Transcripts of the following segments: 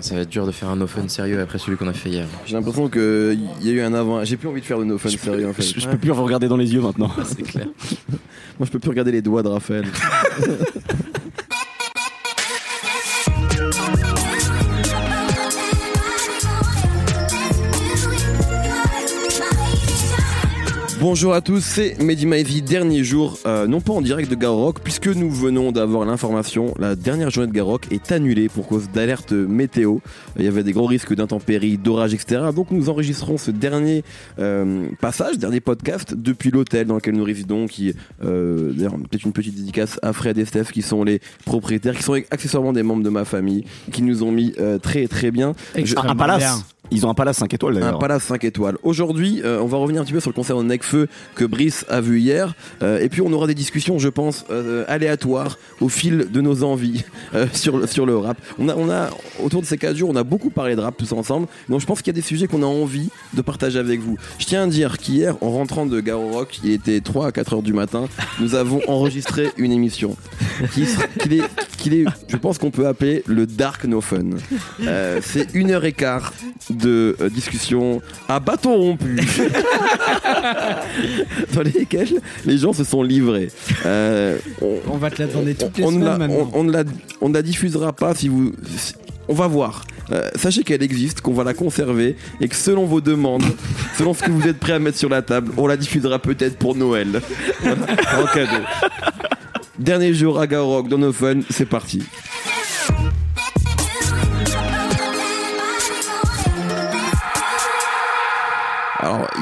Ça va être dur de faire un no fun sérieux après celui qu'on a fait hier. J'ai l'impression qu'il y a eu un avant. J'ai plus envie de faire de no fun sérieux en fait. Je, je peux plus vous regarder dans les yeux maintenant. C'est clair. Moi je peux plus regarder les doigts de Raphaël. Bonjour à tous, c'est Mehdi Maizy, dernier jour, euh, non pas en direct de Garrock, puisque nous venons d'avoir l'information, la dernière journée de Garrock est annulée pour cause d'alerte météo. Il y avait des gros risques d'intempéries, d'orages, etc. Donc nous enregistrons ce dernier euh, passage, dernier podcast depuis l'hôtel dans lequel nous résidons, qui, euh, d'ailleurs, peut-être une petite dédicace à Fred et Steph, qui sont les propriétaires, qui sont accessoirement des membres de ma famille, qui nous ont mis euh, très très bien. Je- Un palace. Ils ont un palace 5 étoiles un d'ailleurs. palace 5 étoiles. Aujourd'hui, euh, on va revenir un petit peu sur le concert de Necfeu que Brice a vu hier. Euh, et puis, on aura des discussions, je pense, euh, aléatoires au fil de nos envies sur, le- sur le rap. On a, on a, autour de ces 4 jours, on a beaucoup parlé de rap tous ensemble. Donc, je pense qu'il y a des sujets qu'on a envie de partager avec vous. Je tiens à dire qu'hier, en rentrant de Garo Rock, il était 3 à 4 heures du matin, nous avons enregistré une émission qui, qu'il est, qu'il est, je pense qu'on peut appeler le Dark No Fun. C'est une heure et quart de euh, discussion à bâton rompu dans lesquelles les gens se sont livrés. Euh, on, On va te la demander toutes les on semaines la, maintenant. on, on ne la, on ne la diffusera pas si vous. si- on va voir. Euh, sachez qu'elle existe, qu'on va la conserver et que selon vos demandes, selon ce que vous êtes prêts à mettre sur la table, on la diffusera peut-être pour Noël. En cadeau. Dernier jour à Garo Rock dans nos fun, c'est parti.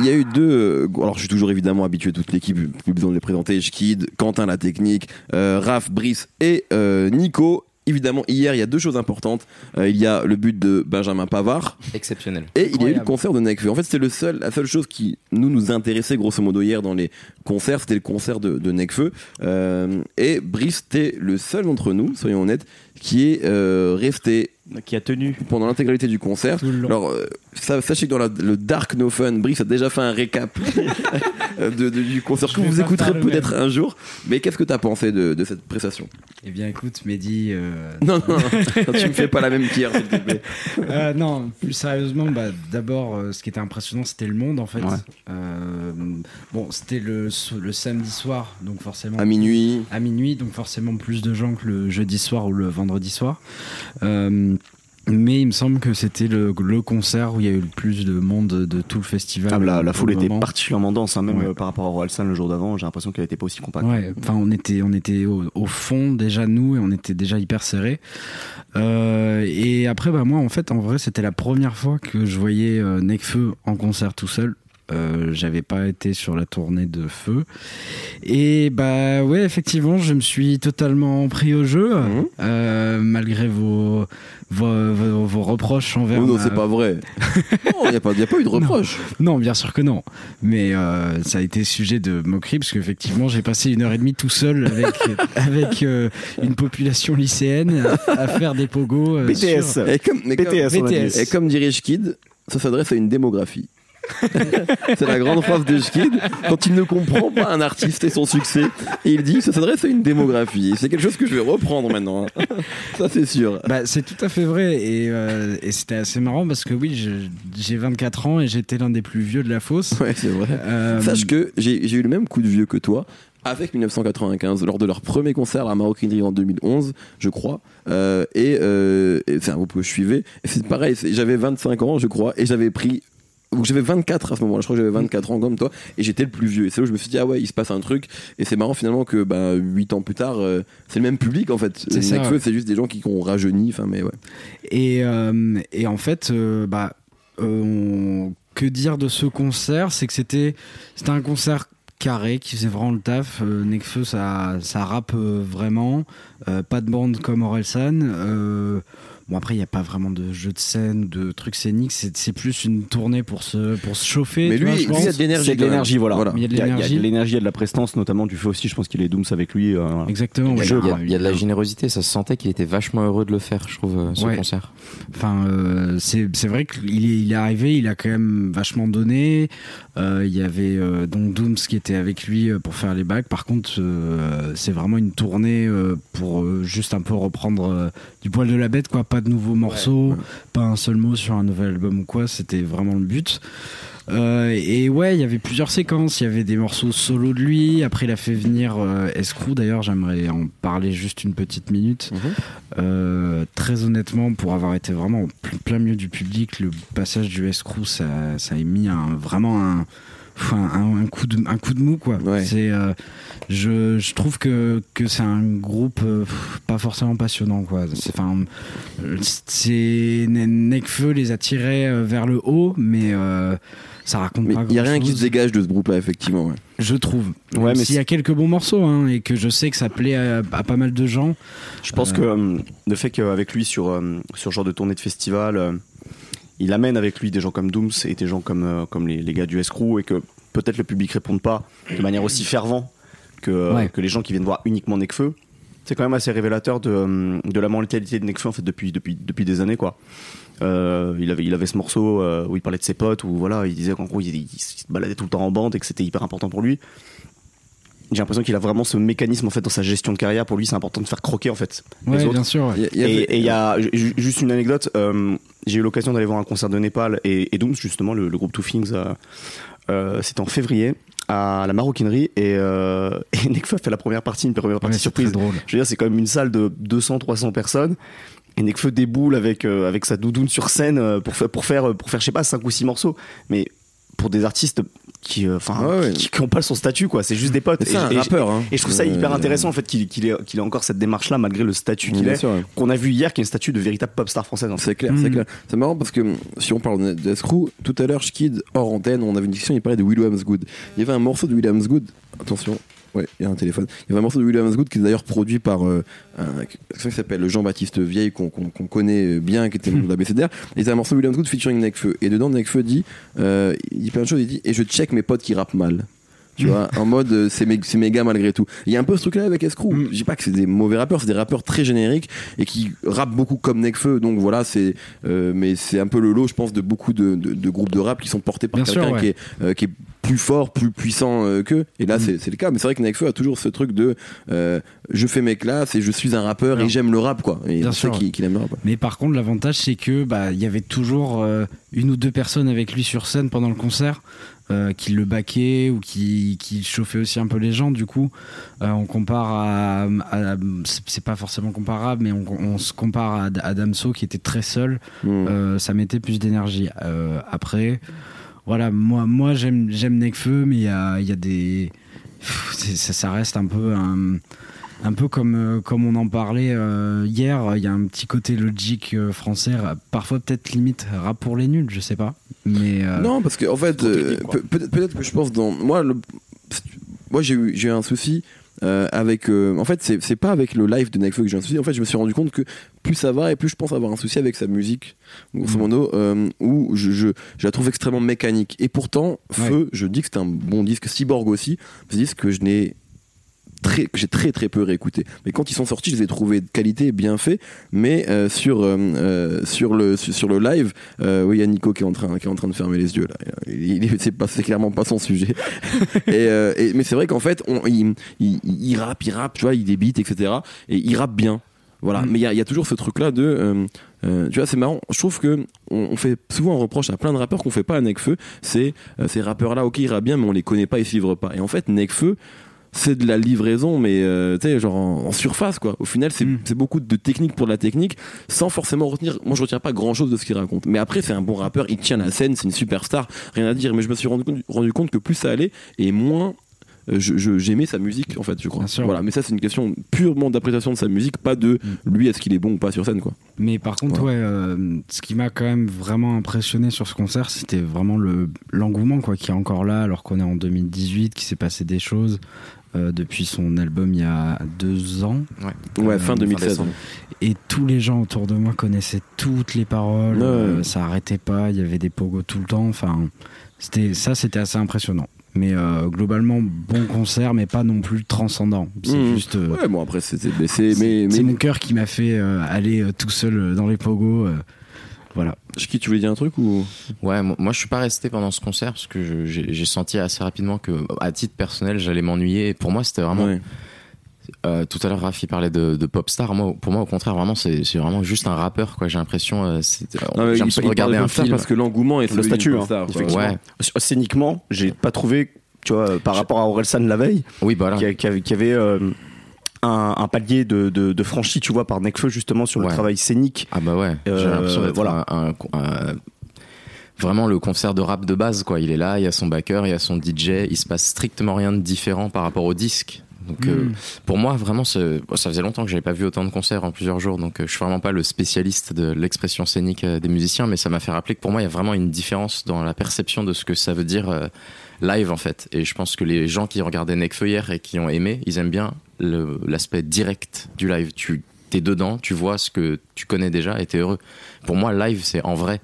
Il y a eu deux. euh, Alors, je suis toujours évidemment habitué à toute l'équipe, plus besoin de les présenter. Schkid, Quentin la technique, euh, Raph, Brice et euh, Nico. Évidemment, hier, il y a deux choses importantes. Euh, il y a le but de Benjamin Pavard Exceptionnel. et il y a eu le concert de Nekfeu. En fait, c'était le seul, la seule chose qui nous nous intéressait grosso modo hier dans les concerts, c'était le concert de, de Nekfeu. Euh, et Brice était le seul d'entre nous, soyons honnêtes, qui est euh, resté Qui a tenu. pendant l'intégralité du concert. Alors, euh, ça- sachez que dans la- le Dark No Fun, Brice a déjà fait un récap de- de- du concert Je que vous écouterez peut-être un jour. Mais qu'est-ce que tu as pensé de, de cette prestation? Eh bien, écoute, Mehdi. euh, Non, non, non, tu me fais pas la même pierre, s'il te plaît. euh, non, plus sérieusement, bah, d'abord, euh, ce qui était impressionnant, c'était le monde en fait. Ouais. Euh, bon, c'était le, le samedi soir, donc forcément. À minuit. à minuit, donc forcément plus de gens que le jeudi soir ou le vendredi soir. Euh, mais il me semble que c'était le, le concert où il y a eu le plus de monde de tout le festival. Ah, la, la foule le était moment. particulièrement dense, hein, même Ouais. euh, par rapport à Royal le jour d'avant. J'ai l'impression qu'elle était pas aussi compacte. Ouais, enfin on était on était au, au fond déjà nous et on était déjà hyper serrés. Euh, et après bah moi en fait en vrai c'était la première fois que je voyais euh, Nekfeu en concert tout seul. Euh, j'avais pas été sur la tournée de feu et bah ouais effectivement je me suis totalement pris au jeu Mhm. euh, malgré vos vos, vos, vos reproches envers Oh non, ma- c'est pas vrai. Il n'y a, a pas eu de reproche. non, bien sûr que non. Mais euh, ça a été sujet de moquerie parce qu'effectivement, j'ai passé une heure et demie tout seul avec, avec une population lycéenne à, à faire des pogos. BTS. sur- Et comme, BTS. BTS. Et comme dirait Schkid, ça s'adresse à une démographie. c'est la grande phrase de Schkid quand il ne comprend pas un artiste et son succès. Et il dit ça s'adresse à une démographie. C'est quelque chose que je vais reprendre maintenant. hein. Ça, c'est sûr. Bah, c'est tout à fait vrai et, euh, et c'était assez marrant parce que oui, j'ai 24 ans et j'étais l'un des plus vieux de la fosse. Ouais, c'est vrai. Euh, Sache que j'ai eu le même coup de vieux que toi avec 1995 lors de leur premier concert à Maroquinerie en 2011 je crois Euh, et, euh, et c'est un groupe que je suivais et c'est pareil j'avais 25 ans je crois et j'avais pris j'avais 24 à ce moment-là, je crois que j'avais 24 ans comme toi, et j'étais le plus vieux. Et c'est là où je me suis dit, ah ouais, il se passe un truc. Et c'est marrant finalement que bah, 8 ans plus tard, euh, c'est le même public en fait. C'est ça, ouais. c'est juste des gens qui ont rajeuni. Enfin, mais ouais. Et, euh, et en fait, euh, bah, on- que dire de ce concert? C'est que c'était c'était un concert carré qui faisait vraiment le taf. Euh, Nekfeu, ça, ça rappe euh, vraiment. Euh, pas de bande comme Orelsan. Bon après il n'y a pas vraiment de jeu de scène, de trucs scéniques, c'est c'est plus une tournée pour se, pour se chauffer. Mais tu lui, vois, je lui, pense. il y a de l'énergie. De voilà. Voilà. Il y a de Il y y l'énergie. de l'énergie, il y a de la prestance, notamment du fait aussi. Je pense qu'il est Dooms avec lui. euh, voilà. Exactement. Il y, a, ouais. il y a- y de la générosité, ça se sentait qu'il était vachement heureux de le faire, je trouve, euh, ce Ouais. concert. Enfin, euh, c'est c'est vrai qu'il est, il est arrivé, il a quand même vachement donné. Euh, il y avait euh, donc Dooms qui était avec lui euh, pour faire les bacs. Par contre, c'est vraiment une tournée pour juste un peu reprendre du poil de la bête, quoi. Pas pas de nouveaux morceaux, pas un seul mot sur un nouvel album ou quoi. C'était vraiment le but. Euh, et ouais, il y avait plusieurs séquences. Il y avait des morceaux solo de lui. Après, il a fait venir euh, Escrew. D'ailleurs, j'aimerais en parler juste une petite minute. Mhm. Euh, très honnêtement, pour avoir été vraiment au pl- plein milieu du public, le passage du Escrew, ça, ça a mis un, vraiment un, pff, un, un coup de, un coup de mou quoi. Ouais. C'est, euh, je, je trouve que, que c'est un groupe euh, pas forcément passionnant quoi. C'est, enfin, c'est Nekfeu les attirait euh, vers le haut, mais euh, ça raconte Mais pas. il y a rien qui se dégage de ce groupe-là, effectivement. ouais. Je trouve. Ouais, s'il y a quelques bons morceaux hein, et que je sais que ça plaît à, à pas mal de gens. Je pense que euh, le fait qu'avec lui sur, euh, sur ce genre de tournée de festival, euh, il amène avec lui des gens comme Dooms et des gens comme, euh, comme les, les gars du Escrew et que peut-être le public réponde pas de manière aussi fervent que, euh, Ouais. que les gens qui viennent voir uniquement Nekfeu. C'est quand même assez révélateur de, euh, de la mentalité de Nekfeu en fait depuis, depuis, depuis des années quoi. Euh, il, avait, il avait ce morceau euh, où il parlait de ses potes, où voilà, il disait qu'en gros il, il se baladait tout le temps en bande et que c'était hyper important pour lui. J'ai l'impression qu'il a vraiment ce mécanisme en fait dans sa gestion de carrière. Pour lui, c'est important de faire croquer en fait les Ouais, autres. bien sûr. ouais. Il y a- il y avait- Et et il y a ju- juste une anecdote. euh, j'ai eu l'occasion d'aller voir un concert de Népal et, et Dooms, justement, le, le groupe Two Things. euh, euh, C'était en février à la maroquinerie et, euh, et Nekfeu fait la première partie, une première partie Ouais, c'est surprise. drôle. Je veux dire, c'est quand même une salle de 200-300 personnes. Et Nekfeu déboule avec, euh, avec sa doudoune sur scène euh, pour faire, pour faire, pour faire, je sais pas, 5 ou 6 morceaux. Mais pour des artistes qui, euh, enfin, Ouais, ouais. qui, qui ont pas son statut, quoi. C'est juste des potes. Et- un et- rappeur. hein. et je trouve ça hyper Euh, intéressant en fait qu'il qu'il ait, qu'il ait encore cette démarche là malgré le statut qu'il est ouais. qu'on a vu hier qui est un statut de véritable pop star française en fait. C'est clair, c'est Mhm. clair. C'est marrant parce que si on parle d'Escrew, tout à l'heure, Schkid, hors antenne, on avait une discussion, il parlait de Williams Good. Il y avait un morceau de Williams Good, attention, ouais, il y a un téléphone. Il y avait un morceau de Williams Good qui est d'ailleurs produit par euh, un qui s'appelle Jean-Baptiste Vieille, qu'on connaît bien, qui était membre de la BCDR. Et c'est un morceau de Williams Good featuring Nekfeu. Et dedans, Nekfeu dit, euh, il dit plein de choses, il dit, et je check mes potes qui rappent mal. Tu vois, en mode euh, c'est mé- c'est méga malgré tout. Il y a un peu ce truc-là avec Escrew. Mm. Je dis pas que c'est des mauvais rappeurs, c'est des rappeurs très génériques et qui rappent beaucoup comme Nekfeu. Donc voilà, c'est euh, mais c'est un peu le lot, je pense, de beaucoup de, de- de groupes de rap qui sont portés par quelqu'un ouais. qui, est, euh, qui est plus fort, plus puissant euh, qu'eux. Et là, Mm. c'est le cas. Mais c'est vrai que Nekfeu a toujours ce truc de euh, je fais mes classes et je suis un rappeur et j'aime le rap, quoi. Et Bien sûr, qu'il qu'il aime le rap. Mais par contre, l'avantage, c'est que bah il y avait toujours euh, une ou deux personnes avec lui sur scène pendant le concert. Euh, qui le baquaient ou qui, qui chauffaient aussi un peu les gens du coup Euh, on compare à, à- c'est pas forcément comparable mais on, on se compare à, à Damso qui était très seul Mm. Euh, ça mettait plus d'énergie après voilà moi moi j'aime j'aime Nekfeu mais il y a, y a des Pff, c'est- ça, ça reste un peu un un peu comme, euh, comme on en parlait euh, hier, il y a un petit côté logique euh, français, ra- parfois peut-être limite rap pour les nuls, je sais pas. Mais euh, Non, parce que en fait, peut- peut-être que je pense dans moi, le, moi j'ai eu un souci euh, avec. euh, en fait, c'est c'est pas avec le live de Nekfeu que j'ai un souci. En fait, je me suis rendu compte que plus ça va et plus je pense avoir un souci avec sa musique, grosso Mhm. modo, euh, où je, je, je la trouve extrêmement mécanique. Et pourtant, Feu, je dis que c'est un bon disque. Cyborg aussi, c'est un disque que je n'ai très que j'ai très très peu réécouté. Mais quand ils sont sortis je les ai trouvés de qualité bien faits. Mais euh, sur euh, euh, sur le sur, sur le live euh, oui il y a Nico qui est en train qui est en train de fermer les yeux là. Il, il- c'est pas c'est clairement pas son sujet. Et, et- mais c'est vrai qu'en fait on, il, il, il rappe il rappe tu vois il débite etc et il rappe bien. Voilà. Mm. mais il y a, il y a toujours ce truc là de euh, tu vois c'est marrant. Je trouve que on, on fait souvent un reproche à plein de rappeurs qu'on fait pas à Nekfeu. C'est euh, ces rappeurs là ok ils rappent bien mais on les connaît pas ils suivent pas. Et en fait Nekfeu c'est de la livraison mais euh, tu sais genre en, en surface quoi. Au final c'est Mm. beaucoup de technique pour la technique sans forcément retenir moi je retiens pas grand chose de ce qu'il raconte. Mais après c'est un bon rappeur il tient la scène c'est une superstar rien à dire. Mais je me suis rendu compte, rendu compte que plus ça allait et moins j'aimais sa musique en fait je crois. Voilà mais ça c'est une question purement d'appréciation de sa musique pas de lui est-ce qu'il est bon ou pas sur scène quoi. Mais par contre, ouais, euh, ce qui m'a quand même vraiment impressionné sur ce concert, c'était vraiment le l'engouement quoi, qui est encore là, alors qu'on est en 2018, qu'il s'est passé des choses euh, depuis son album il y a deux ans, ouais. Euh, fin fin 2016 décembre. et tous les gens autour de moi connaissaient toutes les paroles, Ouais. euh, ça arrêtait pas, il y avait des pogos tout le temps, enfin, c'était ça, c'était assez impressionnant. Mais euh, globalement, bon concert, mais pas non plus transcendant. C'est Mhm. juste. euh, ouais bon après c'était c'est mais, mon cœur qui m'a fait euh, aller euh, tout seul euh, dans les pogos. euh, voilà. Chiki, tu voulais dire un truc ou? Ouais, moi, moi, je suis pas resté pendant ce concert parce que j'ai j'ai senti assez rapidement que, à titre personnel, j'allais m'ennuyer. Et pour moi, c'était vraiment. Ouais. Euh, tout à l'heure, Rafi parlait de, de pop star. Moi, pour moi, au contraire, vraiment, c'est c'est vraiment juste un rappeur. quoi. J'ai l'impression, euh, c'est- Non, mais j'ai il- l'impression de il regarder un film. parce que l'engouement est Le statut, hein, star, quoi. effectivement. Ouais. Scéniquement, j'ai pas trouvé, tu vois, par rapport à Orelsan la veille, Oui, bah qui, avait, qui avait, euh, un, un palier de, de, de franchi, tu vois, par Nekfeu justement sur le Ouais. travail scénique. Ah bah ouais. J'ai Euh, l'impression d'être voilà. un, un- un- vraiment le concert de rap de base. quoi. Il est là, il y a son backer, il y a son DJ. Il se passe strictement rien de différent par rapport au disque. Donc euh, Mm. pour moi, vraiment, bon, ça faisait longtemps que j'avais pas vu autant de concerts en plusieurs jours. Donc euh, je suis vraiment pas le spécialiste de l'expression scénique euh, des musiciens, mais ça m'a fait rappeler que pour moi, il y a vraiment une différence dans la perception de ce que ça veut dire live en fait. Et je pense que les gens qui regardaient Nekfeu hier et qui ont aimé, ils aiment bien l'aspect direct du live. Tu t'es dedans, tu vois ce que tu connais déjà et t'es heureux. Pour moi, live, c'est en vrai.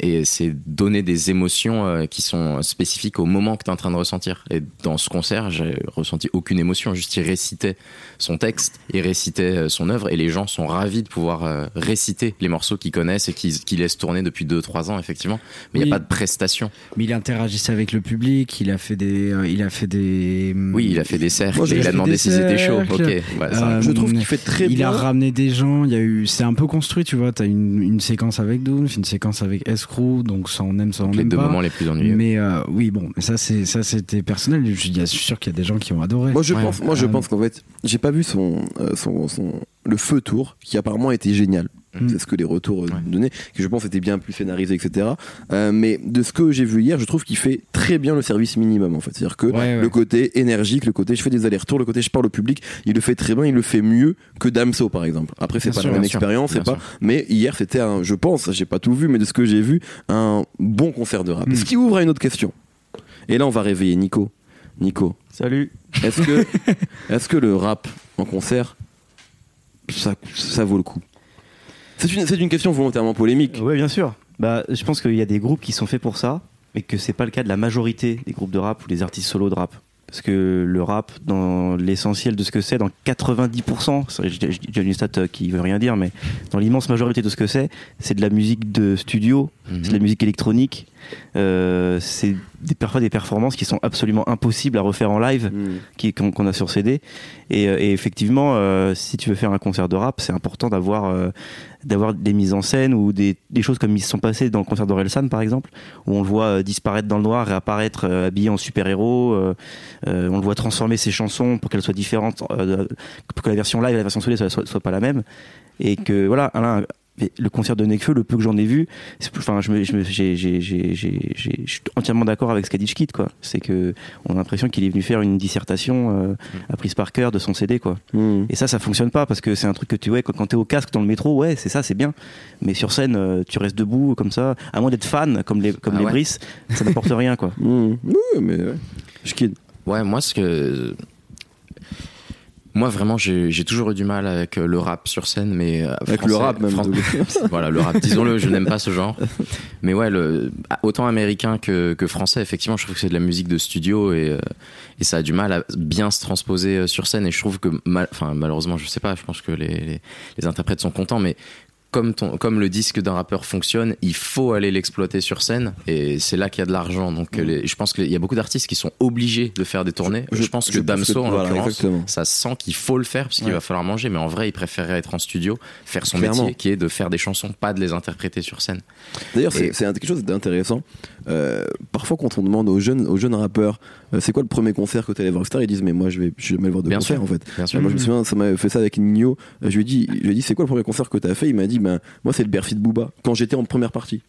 Et c'est donner des émotions euh, qui sont spécifiques au moment que tu es en train de ressentir. Et dans ce concert, j'ai ressenti aucune émotion. Juste, il récitait son texte, il récitait euh, son œuvre, et les gens sont ravis de pouvoir euh, réciter les morceaux qu'ils connaissent et qu'ils qu'ils laissent tourner depuis 2-3 ans, effectivement. Mais il Oui. n'y a pas de prestation. Mais il interagissait avec le public, il a fait des. euh, il a fait des. Oui, il a fait des cercles, Moi, et j'ai il a demandé étaient chauds. cercles. Ok, ouais, Euh, Je trouve qu'il fait très il bien. a ramené des gens, il y a eu, c'est un peu construit, tu vois. T'as une, une séquence avec Doom, une séquence avec Donc ça on aime, ça on les aime deux pas. moments les plus ennuyeux. Mais euh, oui, bon, mais ça c'est ça c'était personnel. Je suis je suis sûr qu'il y a des gens qui ont adoré. Moi je Ouais. pense, moi je Euh, pense qu'en fait, j'ai pas vu son, euh, son, son le feu tour qui apparemment était génial. Mm. C'est ce que les retours euh, Ouais. donnaient, qui je pense était bien plus scénarisé, etc. Euh, mais de ce que j'ai vu hier, je trouve qu'il fait très bien le service minimum en fait. C'est-à-dire que Ouais, ouais. le côté énergique, le côté je fais des allers-retours, le côté je parle au public, il le fait très bien, il le fait mieux que Damso par exemple. Après c'est pas sûr, la même expérience, c'est pas. sûr. Mais hier c'était un, je pense, j'ai pas tout vu, mais de ce que j'ai vu, un bon concert de rap. Mm. Ce qui ouvre à une autre question. Et là on va réveiller Nico. Nico, Salut. est-ce que, est-ce que le rap en concert, ça, ça vaut le coup? C'est une, c'est une question volontairement polémique. Ouais, bien sûr. Bah, je pense qu'il y a des groupes qui sont faits pour ça, mais que c'est pas le cas de la majorité des groupes de rap ou des artistes solo de rap. Parce que le rap, dans l'essentiel de ce que c'est, dans 90%, c'est- je, je, je dis une stat qui veut rien dire, mais dans l'immense majorité de ce que c'est, c'est de la musique de studio, Mhm. c'est de la musique électronique, euh, c'est des, parfois des performances qui sont absolument impossibles à refaire en live Mm. qui- qu'on a sur CD. Et, euh, et effectivement, euh, si tu veux faire un concert de rap, c'est important d'avoir euh, d'avoir des mises en scène ou des, des choses comme ils se sont passées dans le concert d'Orelsan, par exemple, où on le voit disparaître dans le noir, réapparaître habillé en super-héros. euh, on le voit transformer ses chansons pour qu'elles soient différentes, pour que la version live et la version solo soit, soit, soit pas la même. Et que voilà, Le concert de Nekfeu, le peu que j'en ai vu, c'est- enfin, je me, je me- j'ai- j'ai- j'ai- j'ai- j'ai- je suis entièrement d'accord avec ce qu'a dit Kid, quoi. C'est que on a l'impression qu'il est venu faire une dissertation euh, apprise par cœur de son CD, quoi. Mm. Et ça, ça fonctionne pas parce que c'est un truc que tu ouais, quand, quand t'es au casque dans le métro, ouais, c'est ça, c'est bien. Mais sur scène, euh, tu restes debout comme ça, à moins d'être fan comme les comme Ah les ouais. Brice, ça n'apporte rien, quoi. Mm. Oui, mais ouais. Je kid. Ouais, moi, ce que. Moi, vraiment, j'ai toujours eu du mal avec euh, le rap sur scène, mais. euh, Avec le rap même. Voilà, le rap, disons-le, je n'aime pas ce genre. Mais ouais, le, autant américain que, que français, effectivement, je trouve que c'est de la musique de studio et, euh, et ça a du mal à bien se transposer sur scène. Et je trouve que, mal, enfin, malheureusement, je sais pas, je pense que les, les, les interprètes sont contents, mais comme, ton, comme le disque d'un rappeur fonctionne, il faut aller l'exploiter sur scène et c'est là qu'il y a de l'argent. Donc, les- je pense qu'il y a beaucoup d'artistes qui sont obligés de faire des tournées. Je, pense que Damso, en voilà, l'occurrence, ça sent qu'il faut le faire parce qu'il Ouais. va falloir manger, mais en vrai, il préférerait être en studio, faire son Clairement. métier qui est de faire des chansons, pas de les interpréter sur scène. D'ailleurs, c'est Et- c'est un- quelque chose d'intéressant. Euh, parfois, quand on demande aux jeunes, aux jeunes rappeurs, euh, c'est quoi le premier concert que tu allé voir, etc., ils disent, mais moi, je vais, jamais voir de Bien concert, sûr. en fait. Bien sûr. Moi, je me souviens, ça m'avait fait ça avec Nino. Euh, Je lui ai dit, je lui ai dit, c'est quoi le premier concert que tu as fait? Il m'a dit, ben, moi, c'est le Bercy de Booba, quand j'étais en première partie.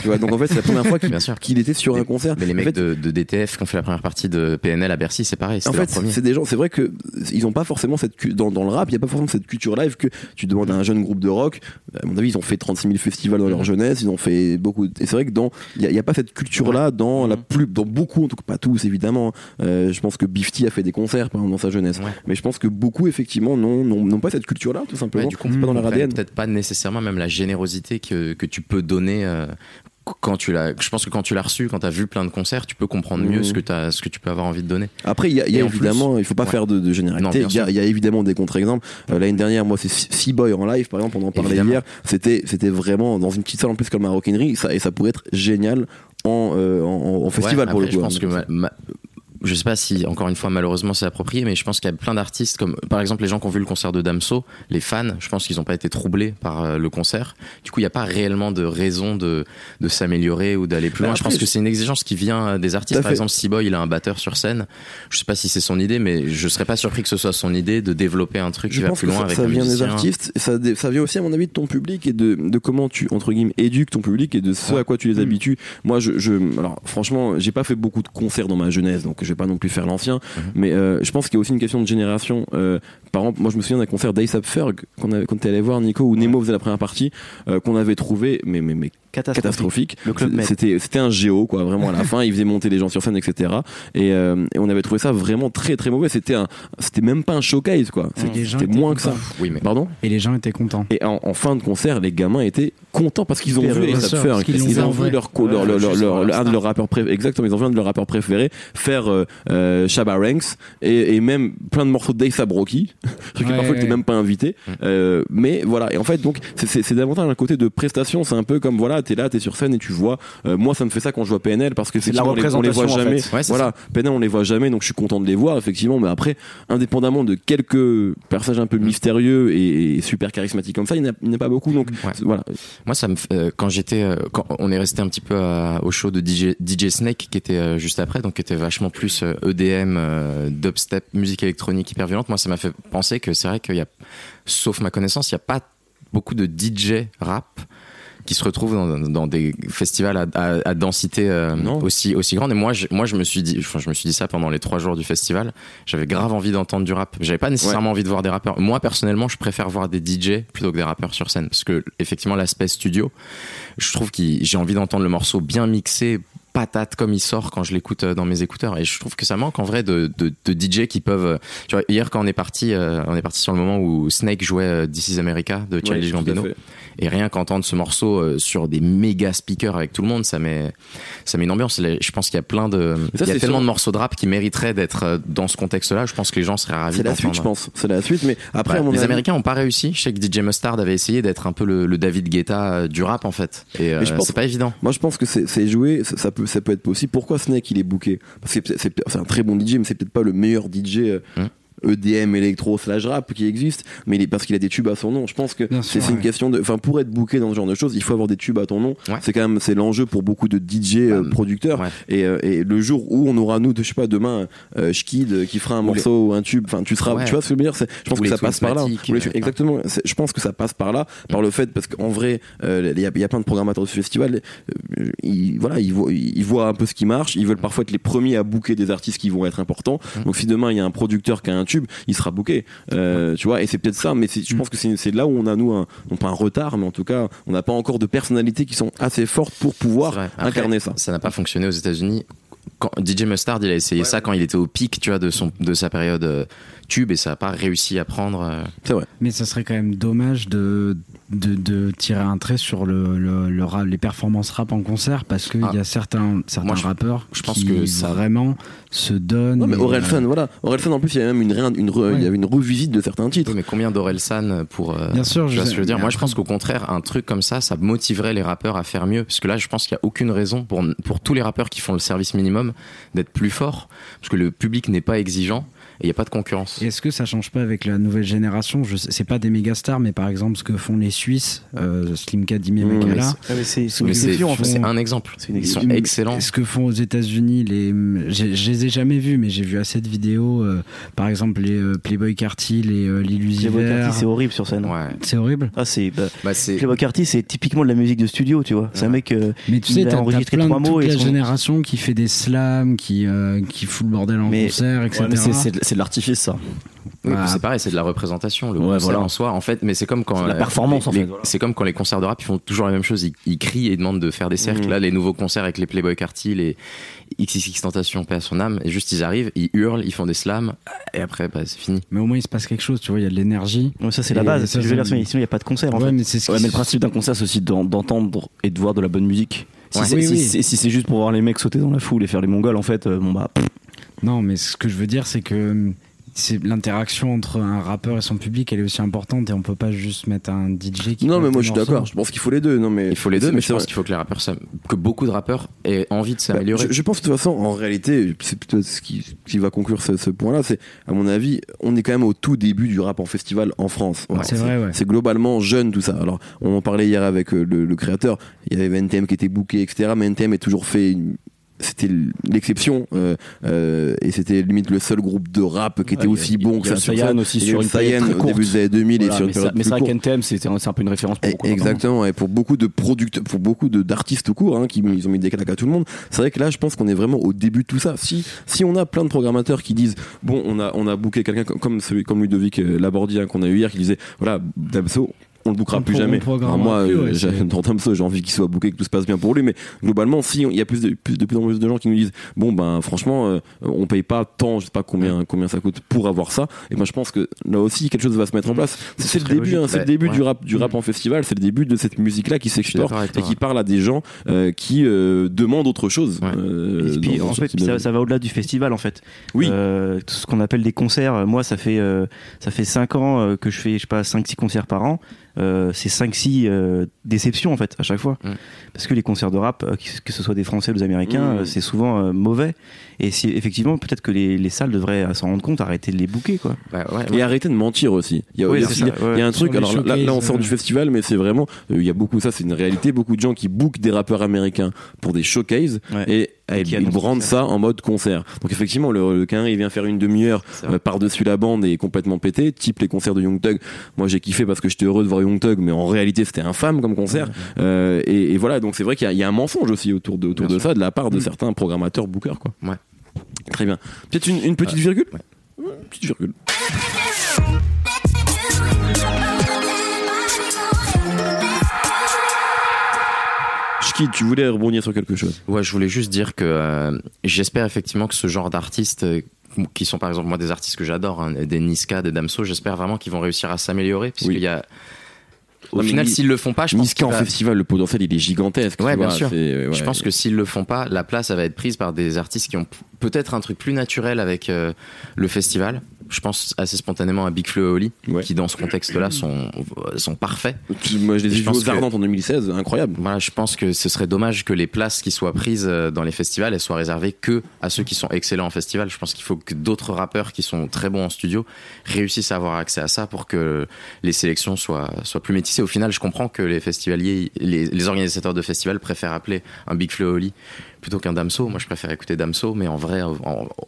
Tu vois, donc en fait, c'est la première fois qu'il était sur un concert. Mais les En mecs fait, de, de DTF qui ont fait la première partie de PNL à Bercy, c'est pareil. En fait, c'est des gens, c'est vrai que ils ont pas forcément cette dans, dans le rap, il y a pas forcément cette culture live que tu demandes à un jeune groupe de rock. À mon avis, ils ont fait 36 000 festivals dans leur Mhm. jeunesse, ils ont fait beaucoup. Et c'est vrai que dans il y, a- pas cette culture là dans la Mhm. plus dans beaucoup en tout cas pas tous évidemment. Euh, je pense que Bifty a fait des concerts par exemple dans sa jeunesse, Ouais. mais je pense que beaucoup effectivement n'ont n'ont n'ont pas cette culture là tout simplement. Ouais, du coup, pas dans leur ADN. Peut-être pas nécessairement même la générosité que, que tu peux donner. euh, quand tu l'as, je pense que quand tu l'as reçu, quand tu as vu plein de concerts, tu peux comprendre mieux Mhm. ce que, ce que tu peux avoir envie de donner. Après, il y a, y évidemment, il faut pas ouais. faire de, de généralité. Il y, a- y évidemment des contre-exemples. Euh, L'année dernière, moi, c'est Seaboy en live, par exemple, on en parlait Évidemment. hier. C'était, c'était vraiment dans une petite salle en plus comme Maroquinerie, ça, et ça pourrait être génial en, euh, en, en festival Ouais, pour après, le coup. Je pense hein. que ma- ma- je sais pas si, encore une fois, malheureusement, c'est approprié, mais je pense qu'il y a plein d'artistes, comme par exemple les gens qui ont vu le concert de Damso, les fans, je pense qu'ils n'ont pas été troublés par euh, le concert. Du coup, il n'y a pas réellement de raison de, de s'améliorer ou d'aller plus Bah loin. je pense que c'est une exigence qui vient euh, des artistes. Par fait. exemple, C-Boy, il a un batteur sur scène. Je sais pas si c'est son idée, mais je serais pas surpris que ce soit son idée de développer un truc Je qui va pense plus que loin ça, avec ça vient des artistes, ça, vient aussi à mon avis de ton public et de, de comment tu entre guillemets éduques ton public et de ce Ouais. à quoi tu les Mm. habitues. Moi, je, je, alors franchement, j'ai pas fait beaucoup de concerts dans ma jeunesse, donc je vais pas non plus faire l'ancien, Mhm. mais euh, je pense qu'il y a aussi une question de génération. Euh, par exemple, moi je me souviens d'un concert d'Ace Ferg qu'on avait, quand t'es allé voir Nico où Nemo faisait la première partie, euh, qu'on avait trouvé, mais mais mais catastrophique. Le Club Med. C'était c'était un géo quoi, vraiment à la fin, il faisait monter les gens sur scène, etc. Et, euh, et on avait trouvé ça vraiment très très mauvais. C'était un, c'était même pas un showcase quoi. Les C'était moins que ça. Oui, mais Pardon? Et les gens étaient contents. Et en, en fin de concert, les gamins étaient contents parce qu'ils ont vu qu'ils l'ont Ils vu ont vu leur, un de leurs rappeurs préférés. Exactement, ils ont vu un de leurs rappeurs préférés faire euh, euh, Shabba Ranks et, et même plein de morceaux d'Ace Rocky. Truc Ouais, parfois ouais. t'es même pas invité. Mm. Euh, mais voilà. Et en fait, donc c'est davantage un côté de prestation. C'est un peu comme voilà, t'es là, t'es sur scène et tu vois. euh, moi, ça me fait ça quand je vois PNL parce que C'est la on les- on les voit en jamais. fait. Ouais, c'est voilà, PNL on les voit jamais, donc je suis content de les voir effectivement. Mais après, indépendamment de quelques personnages un peu mystérieux et, et super charismatiques comme ça, il n'y en a- pas beaucoup. Donc Ouais. voilà. Moi, ça me, euh, quand j'étais, euh, quand on est resté un petit peu à- au show de DJ, DJ Snake qui était juste après, donc qui était vachement plus EDM, euh, dubstep, musique électronique hyper violente. Moi, ça m'a fait penser que c'est vrai qu'il y a, sauf ma connaissance, il n'y a pas beaucoup de DJ rap qui se retrouvent dans, dans des festivals à, à- à densité euh, aussi aussi grande. Et moi, je, moi, je me suis dit, enfin, je me suis dit ça pendant les trois jours du festival. J'avais grave envie d'entendre du rap. J'avais pas nécessairement envie de voir des rappeurs. Moi, personnellement, je préfère voir des DJ plutôt que des rappeurs sur scène, parce que effectivement, l'aspect studio, je trouve que j'ai envie d'entendre le morceau bien mixé patate comme il sort quand je l'écoute euh, dans mes écouteurs et je trouve que ça manque en vrai de, de, de DJ qui peuvent tu vois hier quand on est parti euh, on est parti sur le moment où Snake jouait This is America de Childish Ouais, Gambino. Et rien qu'entendre ce morceau euh, sur des méga speakers avec tout le monde ça met ça met une ambiance je pense qu'il y a plein de ça, il y a tellement sûr. de morceaux de rap qui mériteraient d'être euh, dans ce contexte là je pense que les gens seraient ravis C'est la suite, je pense. C'est la suite, mais après, Ouais, les avis- Américains ont pas réussi. Je sais que DJ Mustard avait essayé d'être un peu le, le David Guetta euh, du rap en fait. Et euh, c'est pas évident. Moi, je pense que c'est joué, ça, ça peut, ça peut être possible. Pourquoi Snake il est booké? Parce que c'est- un très bon DJ, mais c'est peut-être pas le meilleur DJ. Hum. EDM, électro, slash rap qui existe, mais il est, parce qu'il a des tubes à son nom. Je pense que c'est une question de. Enfin, pour être booké dans ce genre de choses, il faut avoir des tubes à ton nom. Ouais. C'est quand même c'est l'enjeu pour beaucoup de DJ euh, producteurs. ouais. Et, euh, et le jour où on aura nous, de, je sais pas, demain, euh, Schkid euh, qui fera un Ou les- morceau ou un tube. Enfin, tu seras. Ouais. Tu vois ce que je veux dire? Je pense Ou que ça passe par là. Exactement. Je pense que ça passe par là, par le fait parce qu'en vrai, euh, il y, a, il y a plein de programmateurs de ce festival. euh, ils, voilà, ils voient, ils voient un peu ce qui marche. Ils veulent parfois être les premiers à booker des artistes qui vont être importants. Mm. Donc si demain il y a un producteur qui a un tube, il sera booké. Euh, tu vois, et c'est peut-être ça. Mais je Mm. pense que c'est là où on a nous un, non pas un retard, mais en tout cas, on n'a pas encore de personnalités qui sont assez fortes pour pouvoir. Après, incarner ça. Ça n'a pas fonctionné aux États-Unis. Quand DJ Mustard, il a essayé ça quand il était au pic, tu vois, de son de sa période euh, tube et ça n'a pas réussi à prendre. euh, C'est vrai. Mais ça serait quand même dommage de, de, de tirer un trait sur le, le, le rap- les performances rap en concert parce qu'il Ah. y a certains, certains Moi, je- rappeurs je pense qui que ça- vraiment se donnent. Non, mais Orelsan, euh, voilà. Orelsan, en plus, il y avait même une, une, re- Ouais. il y avait une revisite de certains titres. oui, mais combien d'Orelsan pour. euh, Bien sûr, je sais. ce que je veux dire? Moi, je pense qu'au contraire, un truc comme ça, ça motiverait les rappeurs à faire mieux. Parce que là, je pense qu'il n'y a aucune raison pour, pour tous les rappeurs qui font le service minimum d'être plus forts. Parce que le public n'est pas exigeant et il n'y a pas de concurrence. Est-ce que ça change pas avec la nouvelle génération? Je sais, c'est pas des méga stars, mais par exemple ce que font les Suisses, euh, Slim Kadimi et Mmh, Mekala. mais Ah, mais c'est un exemple. C'est une Ils sont excellents. Ce que font aux États-Unis, les, je les ai jamais vus, mais j'ai vu assez de vidéos. euh, par exemple, les euh, Playboy Carty, les euh, Playboy. Carty, c'est horrible sur scène. Ouais. C'est horrible? Ah, c'est. bah, Bah, c'est. Playboy Carty, c'est typiquement de la musique de studio, tu vois. C'est un mec. euh, Mais tu sais, t'as, plein trois de mots toute et la son- génération qui fait des slams, qui, euh, qui fout le bordel en Mais- concert, etc. Ouais, mais c'est- de l'artifice, ça. Oui, puis c'est pareil, c'est de la représentation. Le Ouais, concert voilà. en soi, en fait, mais c'est comme quand la euh, performance, en les- fait, voilà. C'est comme quand les concerts de rap ils font toujours la même chose. Ils, ils crient et demandent de faire des cercles. Mhm. Là, les nouveaux concerts avec les Playboy Carty, les XXX Tentation, paix à son âme, et juste ils arrivent, ils hurlent, ils font des slams, et après, bah, c'est fini. Mais au moins il se passe quelque chose, tu vois, il y a de l'énergie. ouais, ça, c'est la base. ça, sinon, il n'y a pas de concert, en ouais, fait. mais c'est ce Ouais, qui- mais le principe d'un concert, c'est aussi d'en- d'entendre et de voir de la bonne musique. Si Ouais. c'est Oui, si oui. c'est- si c'est juste pour voir les mecs sauter dans la foule et faire les mongols, en fait, euh, bon bah. pff, Non, mais ce que je veux dire, c'est que hum, c'est l'interaction entre un rappeur et son public, elle est aussi importante et on peut pas juste mettre un DJ qui. Non, mais moi je suis d'accord. Je pense qu'il faut les deux. Non, mais Il faut les deux, mais je c'est pense qu'il faut que les rappeurs, que beaucoup de rappeurs aient envie de Bah, s'améliorer. je, je pense de toute façon, en réalité, c'est plutôt ce qui, va conclure ce, ce point-là. C'est, à mon avis, on est quand même au tout début du rap en festival en France. Alors, c'est vrai, ouais. C'est globalement jeune tout ça. Alors, on en parlait hier avec euh, le, le créateur. Il y avait NTM qui était booké, etc. Mais NTM est toujours fait. une- C'était l'exception euh, euh, et c'était limite le seul groupe de rap qui était aussi bon que ça sur Sayan aussi sur une Sayan au début des années 2000 et sur une mais ça- période mais c'est c'est un peu une référence pour Eh, beaucoup. d'entendre. Exactement, et pour beaucoup de producteurs, pour beaucoup de- d'artistes tout court, hein, qui ils ont mis des claques à tout le monde. C'est vrai que là, je pense qu'on est vraiment au début de tout ça. Si si on a plein de programmateurs qui disent bon, on a on a booké quelqu'un comme, comme celui comme Ludovic euh, Labordi hein, qu'on a eu hier, qui disait voilà Damso. On le bookera On plus jamais. Alors moi, plus, euh, ouais, j'ai- dans Damso, j'ai envie qu'il soit booké, que tout se passe bien pour lui. Mais globalement, si il y a plus de plus de plus en plus de gens qui nous disent bon ben franchement, euh, on paye pas tant, je sais pas combien combien ça coûte pour avoir ça. Et moi, je pense que là aussi quelque chose va se mettre en place. C'est c'est le début, hein, c'est le Ouais, début du rap du rap en festival. C'est le début de cette musique là qui s'exporte et qui parle à des gens euh, qui euh, demandent autre chose. Et euh, puis, en fait, ça, ça va au-delà du festival en fait. Oui. Euh, tout ce qu'on appelle des concerts. Moi, ça fait euh, ça fait 5 ans euh, que je fais je sais pas 5 6 concerts par an. Euh, c'est 5 6 déceptions en fait à chaque fois. Mm. Parce que les concerts de rap euh, que ce soit des français ou des américains, Mm. euh, c'est souvent euh, mauvais? Et si effectivement peut-être que les, les salles devraient s'en rendre compte, arrêter de les bouquer quoi. Bah, ouais, Et arrêter de mentir aussi. Il y a, Oui, il y a- c'est il y a- ça, ouais. il y a un truc, alors là, là, on sort du festival, mais c'est vraiment, euh, il y a beaucoup, ça c'est une réalité, beaucoup de gens qui bookent des rappeurs américains pour des showcases Ouais. et, Et et qui ils brandent ça. en mode concert. Donc effectivement, le, le il vient faire une demi-heure euh, par-dessus la bande et est complètement pété, type les concerts de Young Thug. Moi j'ai kiffé parce que j'étais heureux de voir Young Thug, mais en réalité c'était infâme comme concert. Euh, et, et voilà, donc c'est vrai qu'il y, a- il y a un mensonge aussi autour de, autour de ça, de la part de Mm. certains programmateurs bookers. Quoi. Ouais. Très bien. Peut-être une, une petite virgule ouais. Une petite virgule. Tu voulais rebondir sur quelque chose? Ouais, je voulais juste dire que euh, j'espère effectivement que ce genre d'artistes, euh, qui sont par exemple moi des artistes que j'adore, hein, des Niska, des Damso, j'espère vraiment qu'ils vont réussir à s'améliorer. Parce Oui. qu'il y a. Au mais final, Ni- s'ils le font pas, je pense, Niska en va- festival, le potentiel il est gigantesque. Ouais, tu bien vois, sûr. euh, je pense que s'ils le font pas, la place elle va être prise par des artistes qui ont peut-être un truc plus naturel avec euh, le festival. Je pense assez spontanément à Big Flo et Oli, Ouais. qui dans ce contexte-là sont, sont parfaits. Moi je les ai vus pense aux Ardentes en 2016, incroyable. Voilà, je pense que ce serait dommage que les places qui soient prises euh, dans les festivals, elles soient réservées que à ceux qui sont excellents en festival. Je pense qu'il faut que d'autres rappeurs qui sont très bons en studio réussissent à avoir accès à ça pour que les sélections soient, soient plus métissées. Au final, je comprends que les festivaliers, organisateurs de festivals préfèrent appeler un Big Flo et Oli plutôt qu'un Damso. Moi, je préfère écouter Damso, mais en vrai, en,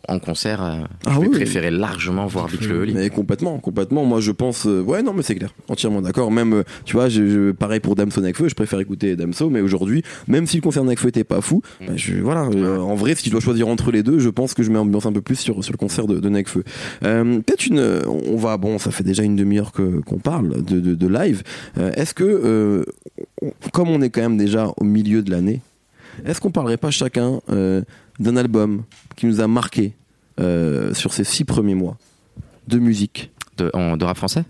en concert, euh, Ah je vais oui. largement voir et Oli. Mais complètement, complètement. Moi, je pense. euh, ouais, non, mais c'est clair. Entièrement d'accord. Même, euh, tu vois, je, je- pareil pour Damso Nekfeu, je préfère écouter Damso, mais aujourd'hui, même si le concert Nekfeu était pas fou, bah, je, voilà. euh, en vrai, si tu dois choisir entre les deux, je pense que je mets ambiance un peu plus sur, sur le concert de, de Nekfeu. Euh, Peut-être une. On va. Bon, ça fait déjà une demi-heure qu'on parle de, de, de live. Est-ce que, on- comme on est quand même déjà au milieu de l'année, est-ce qu'on parlerait pas chacun euh, d'un album qui nous a marqué euh, sur ces six premiers mois de musique? De, en- de rap français?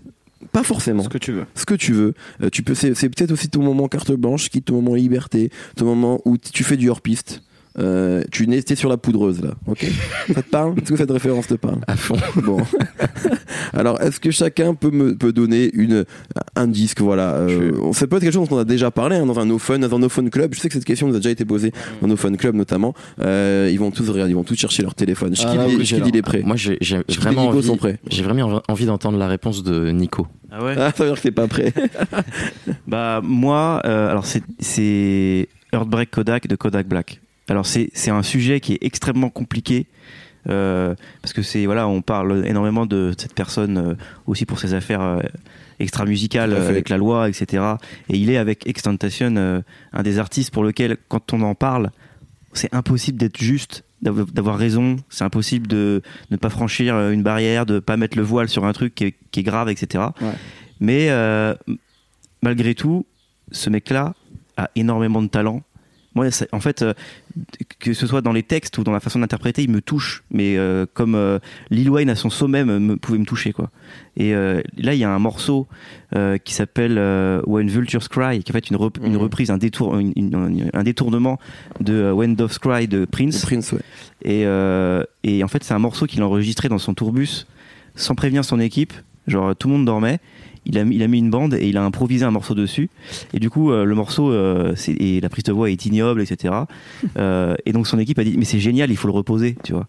Pas forcément. Ce que tu veux. Ce que tu veux. Euh, tu peux. C'est peut-être aussi ton moment carte blanche, qui ton moment liberté, ton moment où tu fais du hors piste. Euh, tu n'es t'es sur la poudreuse là, ok Ça te parle? Est-ce que cette référence te parle? À fond. Bon. Alors, est-ce que chacun peut me peut donner une un disque Voilà. Euh, on Ça peut être quelque chose dont on a déjà parlé hein, dans un No Fun, dans un No Fun Club. Je sais que cette question nous a déjà été posée dans No Fun Club notamment. Euh, ils vont tous regarder, ils vont tous chercher leur téléphone. Ah, là, Schkid, oui, il- j'ai Schkid, il est prêt. Moi, j'ai vraiment Nico envie, sont prêts. j'ai vraiment envie d'entendre la réponse de Nico. Ah ouais? Ah, ça veut dire que t'es pas prêt. Bah moi, euh, alors c'est c'est Earthbreak Kodak de Kodak Black. Alors c'est c'est un sujet qui est extrêmement compliqué euh, parce que c'est voilà, on parle énormément de cette personne euh, aussi pour ses affaires euh, euh, fait. avec la loi, etc. Et il est avec Extentation euh, un des artistes pour lequel quand on en parle, c'est impossible d'être juste d'avoir raison, c'est impossible de ne pas franchir une barrière, de pas mettre le voile sur un truc qui est, qui est grave, etc. Ouais. Mais malgré tout, ce mec-là a énormément de talent. Moi, ça- en fait, euh, que ce soit dans les textes ou dans la façon d'interpréter, il me touche. Mais euh, comme euh, Lil Wayne à son sommet me, me- pouvait me toucher, quoi. Et là, il y a un morceau qui s'appelle When Vultures Cry, qui est en fait une, rep- une Mhm. reprise, un, détour, une- une- un détournement de When Doves Cry de Prince. Prince, ouais. Et, et en fait, c'est un morceau qu'il a enregistré dans son tourbus sans prévenir son équipe. Genre tout le monde dormait. Il a, mis- il a mis une bande et il a improvisé un morceau dessus. Et du coup, euh, le morceau, euh, c'est- et la prise de voix est ignoble, etc. Euh, et donc son équipe a dit, mais c'est génial, il faut le reposer, tu vois.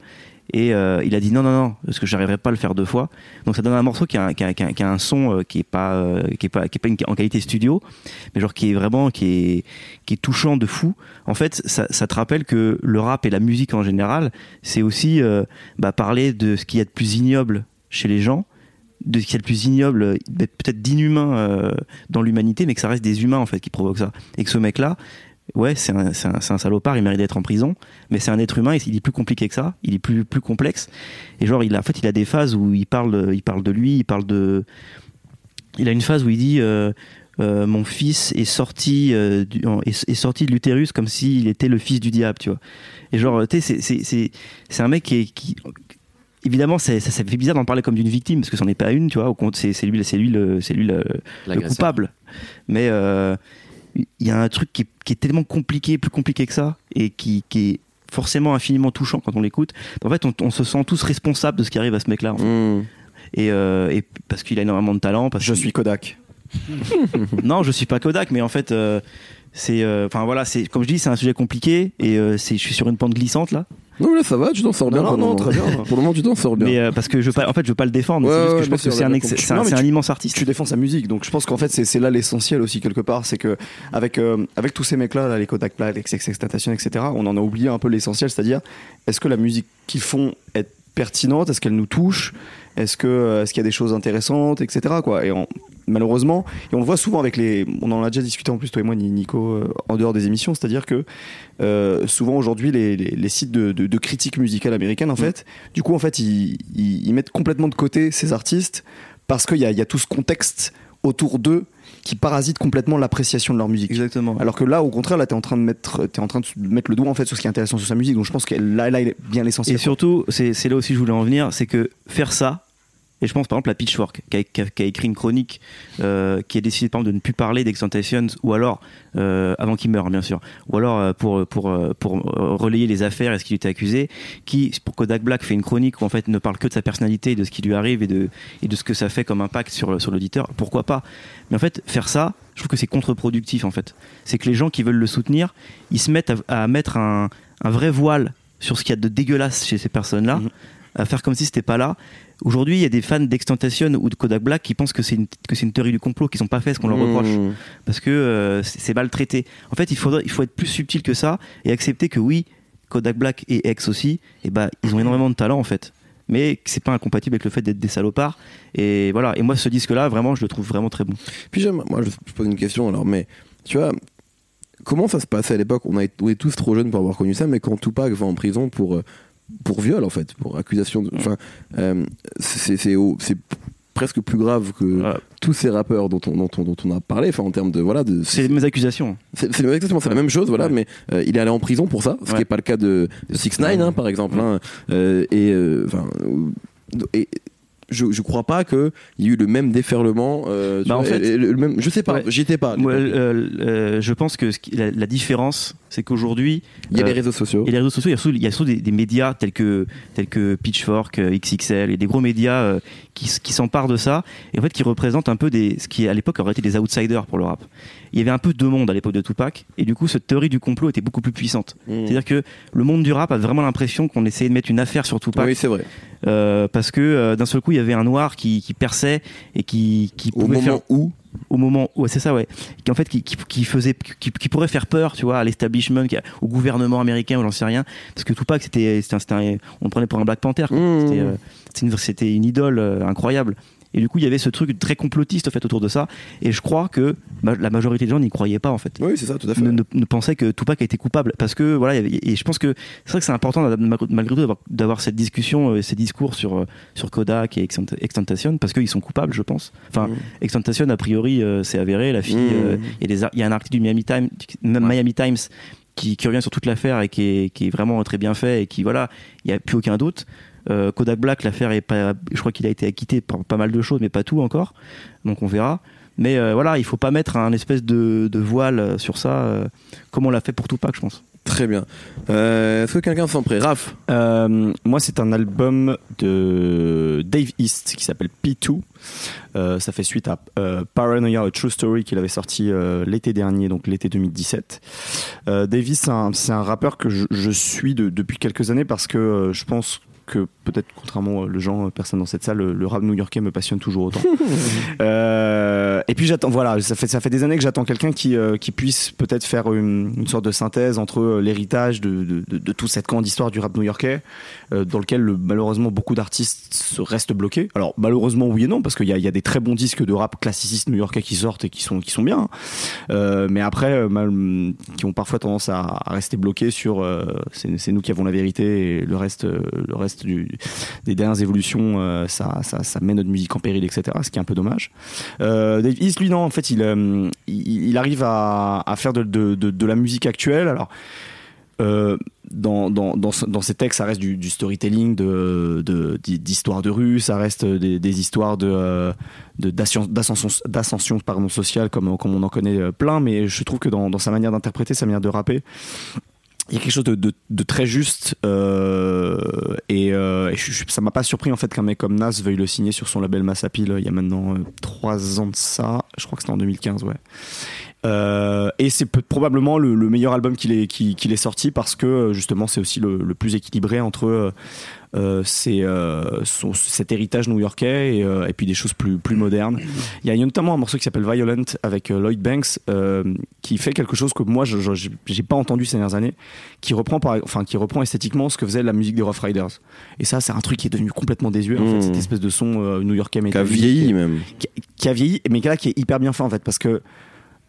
Et euh, il a dit non, non, non, parce que j'arriverai pas à le faire deux fois. Donc ça donne un morceau qui a, un- qui a- qui a- qui a un son euh, qui est pas, euh, qui est pas, qui est pas une- en qualité studio, mais genre qui est vraiment, qui est, qui est touchant de fou. En fait, ça, ça te rappelle que le rap et la musique en général, c'est aussi euh, bah, parler de ce qu'il y a de plus ignoble chez les gens, de ce qu'il y a de plus ignoble, peut-être d'inhumain euh, dans l'humanité, mais que ça reste des humains en fait qui provoquent ça. Et que ce mec-là, ouais, c'est un, un, un salopard, il mérite d'être en prison, mais c'est un être humain, il est plus compliqué que ça, il est plus, plus complexe. Et genre, il a, en fait, il a des phases où il parle, il parle de lui, il parle de. Il a une phase où il dit. euh, euh, mon fils est sorti, est, est sorti de l'utérus comme s'il était le fils du diable, tu vois. Et genre, tu sais, c'est- un mec qui, est- qui évidemment, c'est- ça, ça fait bizarre d'en parler comme d'une victime parce que c'en est pas une, tu vois. Au compte, c'est c'est lui, c'est lui, le, c'est lui le, coupable. Mais euh, il y a un truc qui est, qui est tellement compliqué, plus compliqué que ça, et qui, qui est forcément infiniment touchant quand on l'écoute. En fait, on, on se sent tous responsables de ce qui arrive à ce mec-là. en fait. Mmh. Et, euh, et parce qu'il a énormément de talent. Parce Je suis Kodak. non, je suis pas Kodak, mais en fait, euh, c'est, euh, enfin voilà, c'est comme je dis, c'est un sujet compliqué et euh, c'est, je suis sur une pente glissante là. Non, là, ça va, tu t'en sors bien. Non, pour le non, moment. très bien. Pour le moment, tu t'en sors bien. Mais euh, parce que je veux pas, en fait, je veux pas le défendre. Ouais, c'est juste que ouais, je pense que c'est un, ex- Non, tu- immense artiste. tu défends sa musique donc je pense qu'en fait c'est là l'essentiel aussi quelque part c'est que avec euh, avec tous ces mecs là, les Kodak Black les Extentation etc on en a oublié un peu l'essentiel c'est-à-dire est-ce que la musique qu'ils font est pertinente? Est-ce qu'elle nous touche? Est-ce que euh, est-ce qu'il y a des choses intéressantes etc quoi. Et on- malheureusement et on le voit souvent avec les on en a déjà discuté en plus toi et moi Ni- Nico euh, en dehors des émissions c'est-à-dire que euh, souvent aujourd'hui les, les, les sites de, de, de critique musicale américaine en fait du coup en fait ils, ils, ils mettent complètement de côté ces artistes parce qu'il y a tout ce contexte autour d'eux qui parasite complètement l'appréciation de leur musique. Exactement. Alors que là, au contraire, là, t'es en train de mettre, t'es en train de mettre le doigt en fait sur ce qui est intéressant sur sa musique. Donc je pense que là, là, il est bien Et l'essentiel. surtout, c'est c'est là aussi que je voulais en venir, c'est que faire ça, et je pense par exemple à Pitchfork, qui a, écrit une chronique, euh, qui a décidé par exemple de ne plus parler d'Extentations, ou alors, euh, avant qu'il meure bien sûr, ou alors euh, pour, pour, pour relayer les affaires et ce qu'il était accusé, qui, pour Kodak Black, fait une chronique où en fait ne parle que de sa personnalité, de ce qui lui arrive et de, et de ce que ça fait comme impact sur, sur l'auditeur, pourquoi pas? Mais en fait, faire ça, je trouve que c'est contre-productif en fait. C'est que les gens qui veulent le soutenir, ils se mettent à, mettre un, un vrai voile sur ce qu'il y a de dégueulasse chez ces personnes-là, Mhm. À faire comme si c'était pas là. Aujourd'hui, il y a des fans d'Extentation ou de Kodak Black qui pensent que c'est une, que c'est une théorie du complot, qui sont pas fait ce qu'on leur reproche Mmh. parce que euh, c'est mal traité. En fait, il faudrait, il faut être plus subtil que ça et accepter que oui, Kodak Black et X aussi, et bah, ils ont énormément de talent en fait. Mais que c'est pas incompatible avec le fait d'être des salopards. Et voilà. Et moi, ce disque-là, vraiment, je le trouve vraiment très bon. Puis j'aime, moi je, je pose une question alors, mais tu vois, comment ça se passait à l'époque? On, on est tous trop jeunes pour avoir connu ça, mais quand Tupac va en prison pour, euh, pour viol en fait, pour accusation de. Enfin, euh, c'est presque plus grave que tous ces rappeurs dont on, dont on, dont on a parlé, enfin en termes de. Voilà, de. C'est mes accusations. C'est exactement c'est la même chose, voilà, Ouais. mais euh, il est allé en prison pour ça, ce qui Ouais. n'est pas le cas de 6 9 hein, par exemple. hein, euh, et euh, enfin, et je, je crois pas qu'il y ait eu le même déferlement. euh, Bah, en vois, fait- et le, le même, je sais pas, Ouais. j'y étais pas. euh, euh, je pense que ce qui- la, la différence, c'est qu'aujourd'hui, il y a euh, les réseaux sociaux. Les réseaux sociaux, il y a surtout, il y a surtout des, des médias tels que, tels que Pitchfork, euh, XXL et des gros médias euh, qui, s'emparent de ça et en fait qui représentent un peu des, ce qui à l'époque aurait été des outsiders pour le rap. Il y avait un peu deux mondes à l'époque de Tupac et du coup cette théorie du complot était beaucoup plus puissante. Mmh. C'est-à-dire que le monde du rap a vraiment l'impression qu'on essayait de mettre une affaire sur Tupac Oui, c'est vrai. euh, parce que euh, d'un seul coup il y avait un noir qui, qui perçait et qui, qui Au pouvait moment faire où au moment où c'est ça ouais qui en fait qui, qui, qui faisait qui, qui pourrait faire peur tu vois à l'establishment au gouvernement américain ou j'en sais rien parce que Tupac c'était c'était on le prenait pour un Black Panther. Mmh. c'était euh, une, c'était une idole euh, incroyable et du coup il y avait ce truc très complotiste en fait autour de ça. Et je crois que la majorité des gens n'y croyaient pas en fait. Oui, c'est ça, tout à fait. ne, ne- ne pensaient que Tupac a été coupable. Parce que voilà et je pense que c'est vrai que c'est important malgré tout d'avoir- cette discussion euh, ces discours sur euh, sur Kodak et Extent- Extentation parce qu'ils sont coupables je pense. Enfin Mmh. Extentation a priori euh, c'est avéré. La fille Mmh. euh, il y a un article du Miami Times Miami Times qui, qui revient sur toute l'affaire et qui est, qui est vraiment très bien fait et qui voilà il n'y a plus aucun doute Euh, Kodak Black l'affaire est pas je crois qu'il a été acquitté pour pas mal de choses mais pas tout encore donc on verra mais euh, voilà il faut pas mettre un espèce de, de voile sur ça euh, comme on l'a fait pour Tupac je pense Très bien. Euh, Est-ce que quelqu'un s'en prêt Raph? Euh, moi, c'est un album de Dave East qui s'appelle P2. Euh, ça fait suite à euh, Paranoia, A True Story qu'il avait sorti euh, l'été dernier, donc l'été 2017. Euh, Dave East, c'est un, rappeur que je, je suis de- depuis quelques années parce que euh, je pense que peut-être contrairement aux gens, euh, personne dans cette salle, le, le rap new-yorkais me passionne toujours autant. Euh, et puis j'attends, voilà, ça fait ça fait des années que j'attends quelqu'un qui euh, qui puisse peut-être faire une, une sorte de synthèse entre euh, l'héritage de, de, de, de toute cette grande histoire du rap new-yorkais, euh, dans lequel le- malheureusement beaucoup d'artistes se restent bloqués. Alors malheureusement oui et non, parce qu'il y a, il y a des très bons disques de rap classicistes new-yorkais qui sortent et qui sont qui sont bien, hein. Euh, mais après euh, mal- qui ont parfois tendance à, à rester bloqués sur euh, c'est c'est nous qui avons la vérité et le reste euh, le reste du, des dernières évolutions euh, ça, ça met notre musique en péril etc. Ce qui est un peu dommage. Euh, Dave lui, non, en fait, il, euh, arrive à, faire de, la musique actuelle. Alors, dans, dans, textes, ça reste du, storytelling, d'histoires de rue, ça reste des, histoires d'ascension, sociale, comme, comme on en connaît plein, mais je trouve que dans sa manière d'interpréter, sa manière de rapper, il y a quelque chose de, très juste euh, et, euh, et ça m'a pas surpris en fait qu'un mec comme Nas veuille le signer sur son label Massapil il y a maintenant euh, trois ans de ça. Je crois que c'était en 2015 ouais. Euh, et c'est probablement le, le meilleur album qu'il ait sorti parce que euh, justement c'est aussi le plus équilibré entre euh, ses, euh, cet héritage new-yorkais et, euh, et puis des choses plus, plus modernes. Il y a notamment un morceau qui s'appelle Violent avec Lloyd Banks euh, qui fait quelque chose que moi je- j'ai pas entendu ces dernières années, qui reprend, par, enfin, qui reprend esthétiquement ce que faisait la musique des Rough Riders. Et ça c'est un truc qui est devenu complètement désuet en Mmh. fait, cette espèce de son euh, new-yorkais Qui a vieilli même. qui, qui a vieilli, mais là qui est hyper bien fait en fait, parce que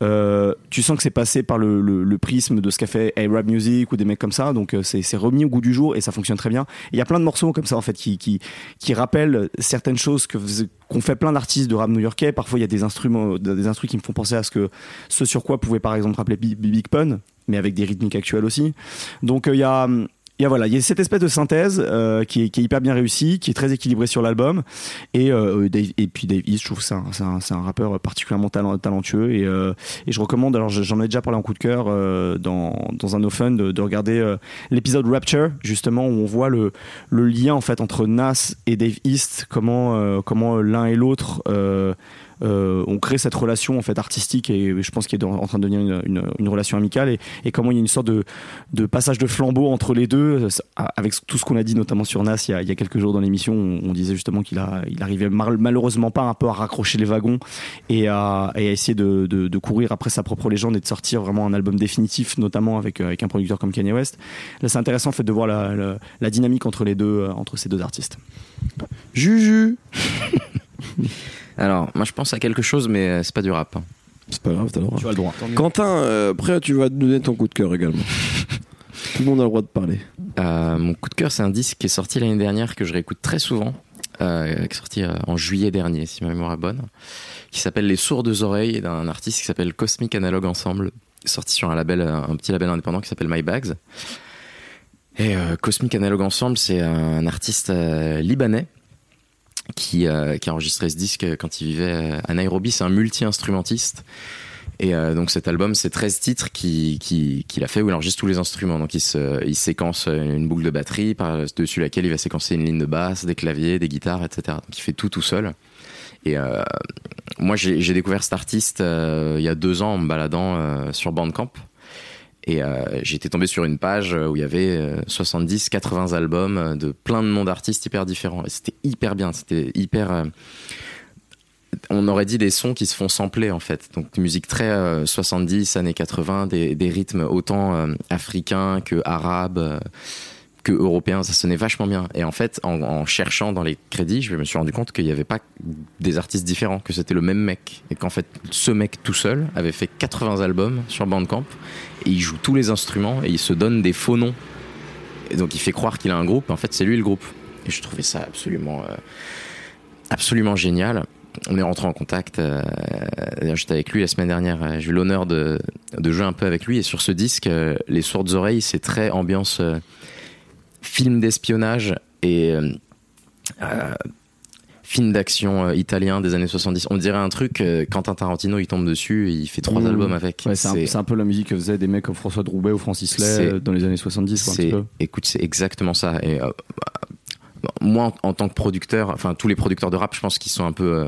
euh, tu sens que c'est passé par le, le- le prisme de ce qu'a fait A-Rap Music ou des mecs comme ça, donc euh, c'est remis au goût du jour et ça fonctionne très bien. Il y a plein de morceaux comme ça en fait qui, qui, qui rappellent certaines choses que qu'ont fait plein d'artistes de rap new-yorkais. Parfois il y a des instruments, des instruments qui me font penser à ce que ce sur quoi pouvait par exemple rappeler Big, Pun, mais avec des rythmiques actuelles aussi. Donc euh, il y a il y a voilà, il y a cette espèce de synthèse euh, qui, est, hyper bien réussie, qui est très équilibrée sur l'album. Et, euh, et puis Dave East, je trouve que c'est un, rappeur particulièrement talent- talentueux. Et, euh, et je recommande, alors j'en ai déjà parlé en coup de cœur dans, dans un No Fun, de, de regarder l'épisode Rapture, justement, où on voit le, le lien en fait entre Nas et Dave East, comment, comment l'un et l'autre. Euh, on crée cette relation en fait artistique et je pense qu'il est en train de devenir une, une, une relation amicale. Et, et comment il y a une sorte de, de passage de flambeau entre les deux euh, avec tout ce qu'on a dit notamment sur Nas il y a, il y a quelques jours dans l'émission on, on disait justement qu'il a il arrivait mal- malheureusement pas un peu à raccrocher les wagons et à, et à essayer de, de, de courir après sa propre légende et de sortir vraiment un album définitif notamment avec, euh, avec un producteur comme Kanye West. Là c'est intéressant en fait de voir la, la, la dynamique entre les deux entre ces deux artistes. Juju Alors, moi je pense à quelque chose, mais euh, c'est pas du rap. hein. C'est pas grave, t'as le droit. tu as le droit Quentin, euh, après tu vas nous donner ton coup de cœur également. Tout le monde a le droit de parler. Euh, mon coup de cœur, c'est un disque qui est sorti l'année dernière que je réécoute très souvent, euh, qui est sorti euh, en juillet dernier, si ma mémoire est bonne, qui s'appelle Les Sourdes Oreilles d'un artiste qui s'appelle Cosmic Analog Ensemble, sorti sur un label, un petit label indépendant qui s'appelle My Bags. Et euh, Cosmic Analog Ensemble, c'est un artiste euh, libanais qui, euh, a enregistré ce disque quand il vivait euh, à Nairobi. C'est un multi-instrumentiste. Et euh, donc cet album, c'est 13 titres qu'il qui, qu'il a fait où il enregistre tous les instruments. Donc il, séquence une boucle de batterie par-dessus laquelle il va séquencer une ligne de basse, des claviers, des guitares, etc. Donc il fait tout tout seul. Et euh, moi, j'ai découvert cet artiste euh, il y a deux ans en me baladant euh, sur Bandcamp. Et euh, été tombé sur une page où il y avait euh, 70, 80 albums de plein de noms d'artistes hyper différents. Et c'était hyper bien, c'était hyper... euh, on aurait dit des sons qui se font sampler en fait. Donc musique très euh, 70, années 80, des, des rythmes autant euh, africains que arabes, euh, que européens. Ça sonnait vachement bien. Et en fait, en, cherchant dans les crédits, je me suis rendu compte qu'il n'y avait pas des artistes différents, que c'était le même mec. Et qu'en fait, ce mec tout seul avait fait 80 albums sur Bandcamp. Et il joue tous les instruments et il se donne des faux noms. Et donc il fait croire qu'il a un groupe. En fait, c'est lui le groupe. Et je trouvais ça absolument, euh, absolument génial on est rentré en contact. Euh, j'étais avec lui la semaine dernière. J'ai eu l'honneur de, jouer un peu avec lui. Et sur ce disque, euh, Les Sourdes Oreilles, c'est très ambiance euh, film d'espionnage et euh, euh, film d'action euh, italien des années 70. On dirait un truc, euh, Quentin Tarantino, il tombe dessus et il fait trois Mmh. albums avec. Ouais, c'est un, peu la musique que faisaient des mecs comme François Droubet ou Francis Lay dans les années 70. quoi, un c'est, petit peu. écoute, c'est exactement ça. Et bah, moi, en, en tant que producteur, enfin tous les producteurs de rap, je pense qu'ils sont un peu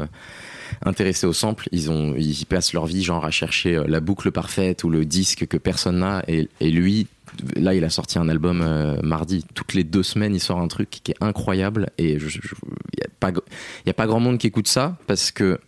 intéressés au sample. Ils ont, ils passent leur vie, genre à chercher la boucle parfaite ou le disque que personne n'a. Et, et lui, là, il a sorti un album euh, mardi. Toutes les deux semaines, il sort un truc qui est incroyable. Et il y a pas, y a pas grand monde qui écoute ça parce que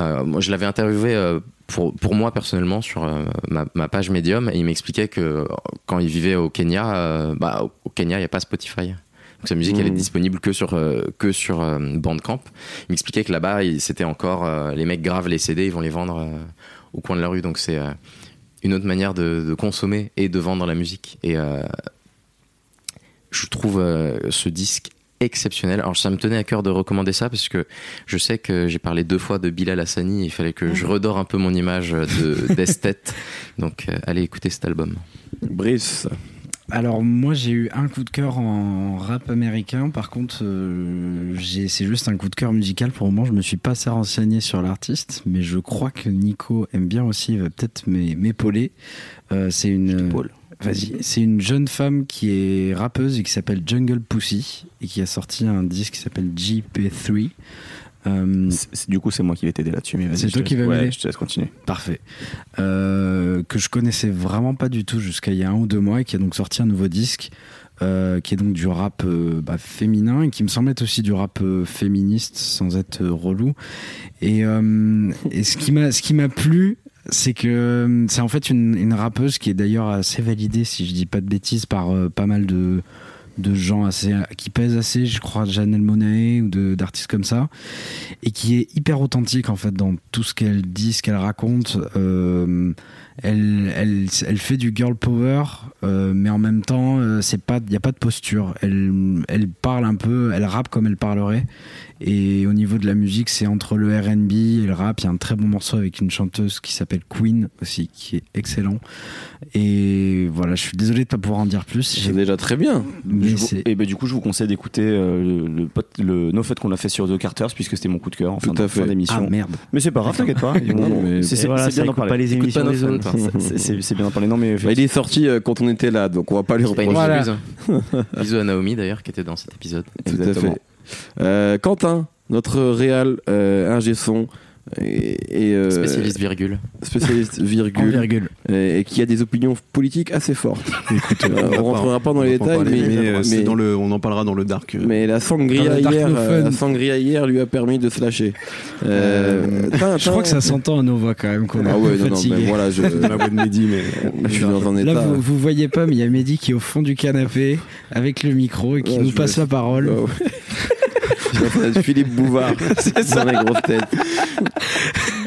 euh, moi, je l'avais interviewé. euh, pour, pour moi personnellement sur euh, ma, ma page Medium et il m'expliquait que quand il vivait au Kenya bah, au- Kenya il n'y a pas Spotify donc sa musique elle est Mhm. disponible que sur que sur Bandcamp il m'expliquait que là-bas c'était encore les mecs gravent les CD ils vont les vendre au coin de la rue donc c'est une autre manière de, de consommer et de vendre la musique et euh, je trouve euh, ce disque exceptionnel. Alors ça me tenait à cœur de recommander ça parce que je sais que j'ai parlé deux fois de Bilal Hassani et il fallait que je redore un peu mon image de d'esthète. Donc euh, allez écouter cet album. Brice. Alors moi j'ai eu un coup de cœur en rap américain. Par contre, euh, c'est juste un coup de cœur musical. Pour le moment, je me suis pas assez renseigné sur l'artiste, mais je crois que Nico aime bien aussi. Il va peut-être m'é- m'épauler. Euh, c'est une. Vas-y. C'est une jeune femme qui est rappeuse et qui s'appelle Jungle Pussy et qui a sorti un disque qui s'appelle GP3. Euh, Du coup, c'est moi qui vais t'aider là-dessus. C'est toi qui vas ouais, m'aider Je te laisse continuer. Parfait. Euh, que je connaissais vraiment pas du tout jusqu'à il y a un ou deux mois et qui a donc sorti un nouveau disque euh, qui est donc du rap bah, féminin et qui me semble être aussi du rap féministe sans être relou. Et, et ce qui m'a ce qui m'a plu c'est que c'est en fait une, une rappeuse qui est d'ailleurs assez validée si je dis pas de bêtises par euh, pas mal de de gens assez qui pèsent assez je crois Janelle Monáe ou de d'artistes comme ça et qui est hyper authentique en fait dans tout ce qu'elle dit, ce qu'elle raconte. Euh, elle, elle, elle fait du girl power, euh, mais en même temps, euh, c'est pas, il y a pas de posture. Elle, elle parle un peu, elle rappe comme elle parlerait. Et au niveau de la musique, c'est entre le R&B et le rap. Il y a un très bon morceau avec une chanteuse qui s'appelle Queen aussi, qui est excellent. Et voilà, je suis désolé de pas pouvoir en dire plus. C'est déjà très bien. Mais vous- et ben du coup, je vous conseille d'écouter euh, le, le, le No qu'on a fait sur The Carters, puisque c'était mon coup de cœur en fin, Tout fin fait. d'émission. ah merde. mais c'est pas grave, t'inquiète pas. C'est voilà, bien d'en parler. C'est- bien d'en parler. Non, mais Bah, il est sorti euh, quand on était là, donc on va pas lui une reprocher. excuse. Bisous à Naomi d'ailleurs qui était dans cet épisode. Tout à fait. Euh, Quentin, notre réal euh, ingé son et, et, euh, Spécialiste virgule. spécialiste virgule virgule. et, et qui a des opinions politiques assez fortes. Euh, on rentrera pas dans les détails, parler, mais, mais, euh, c'est mais- dans le, on en parlera dans le dark. mais la sangria hier, euh, la sangria hier lui a permis de se lâcher. Euh, Je crois que ça s'entend à nos voix quand même qu'on Ah un ouais, peu non, non, mais voilà, je, la voix de Mehdi, mais je suis dans un Là, état. vous, vous voyez pas, mais il y a Mehdi qui est au fond du canapé avec le micro et qui nous passe la parole. Philippe Bouvard dans les grosses têtes.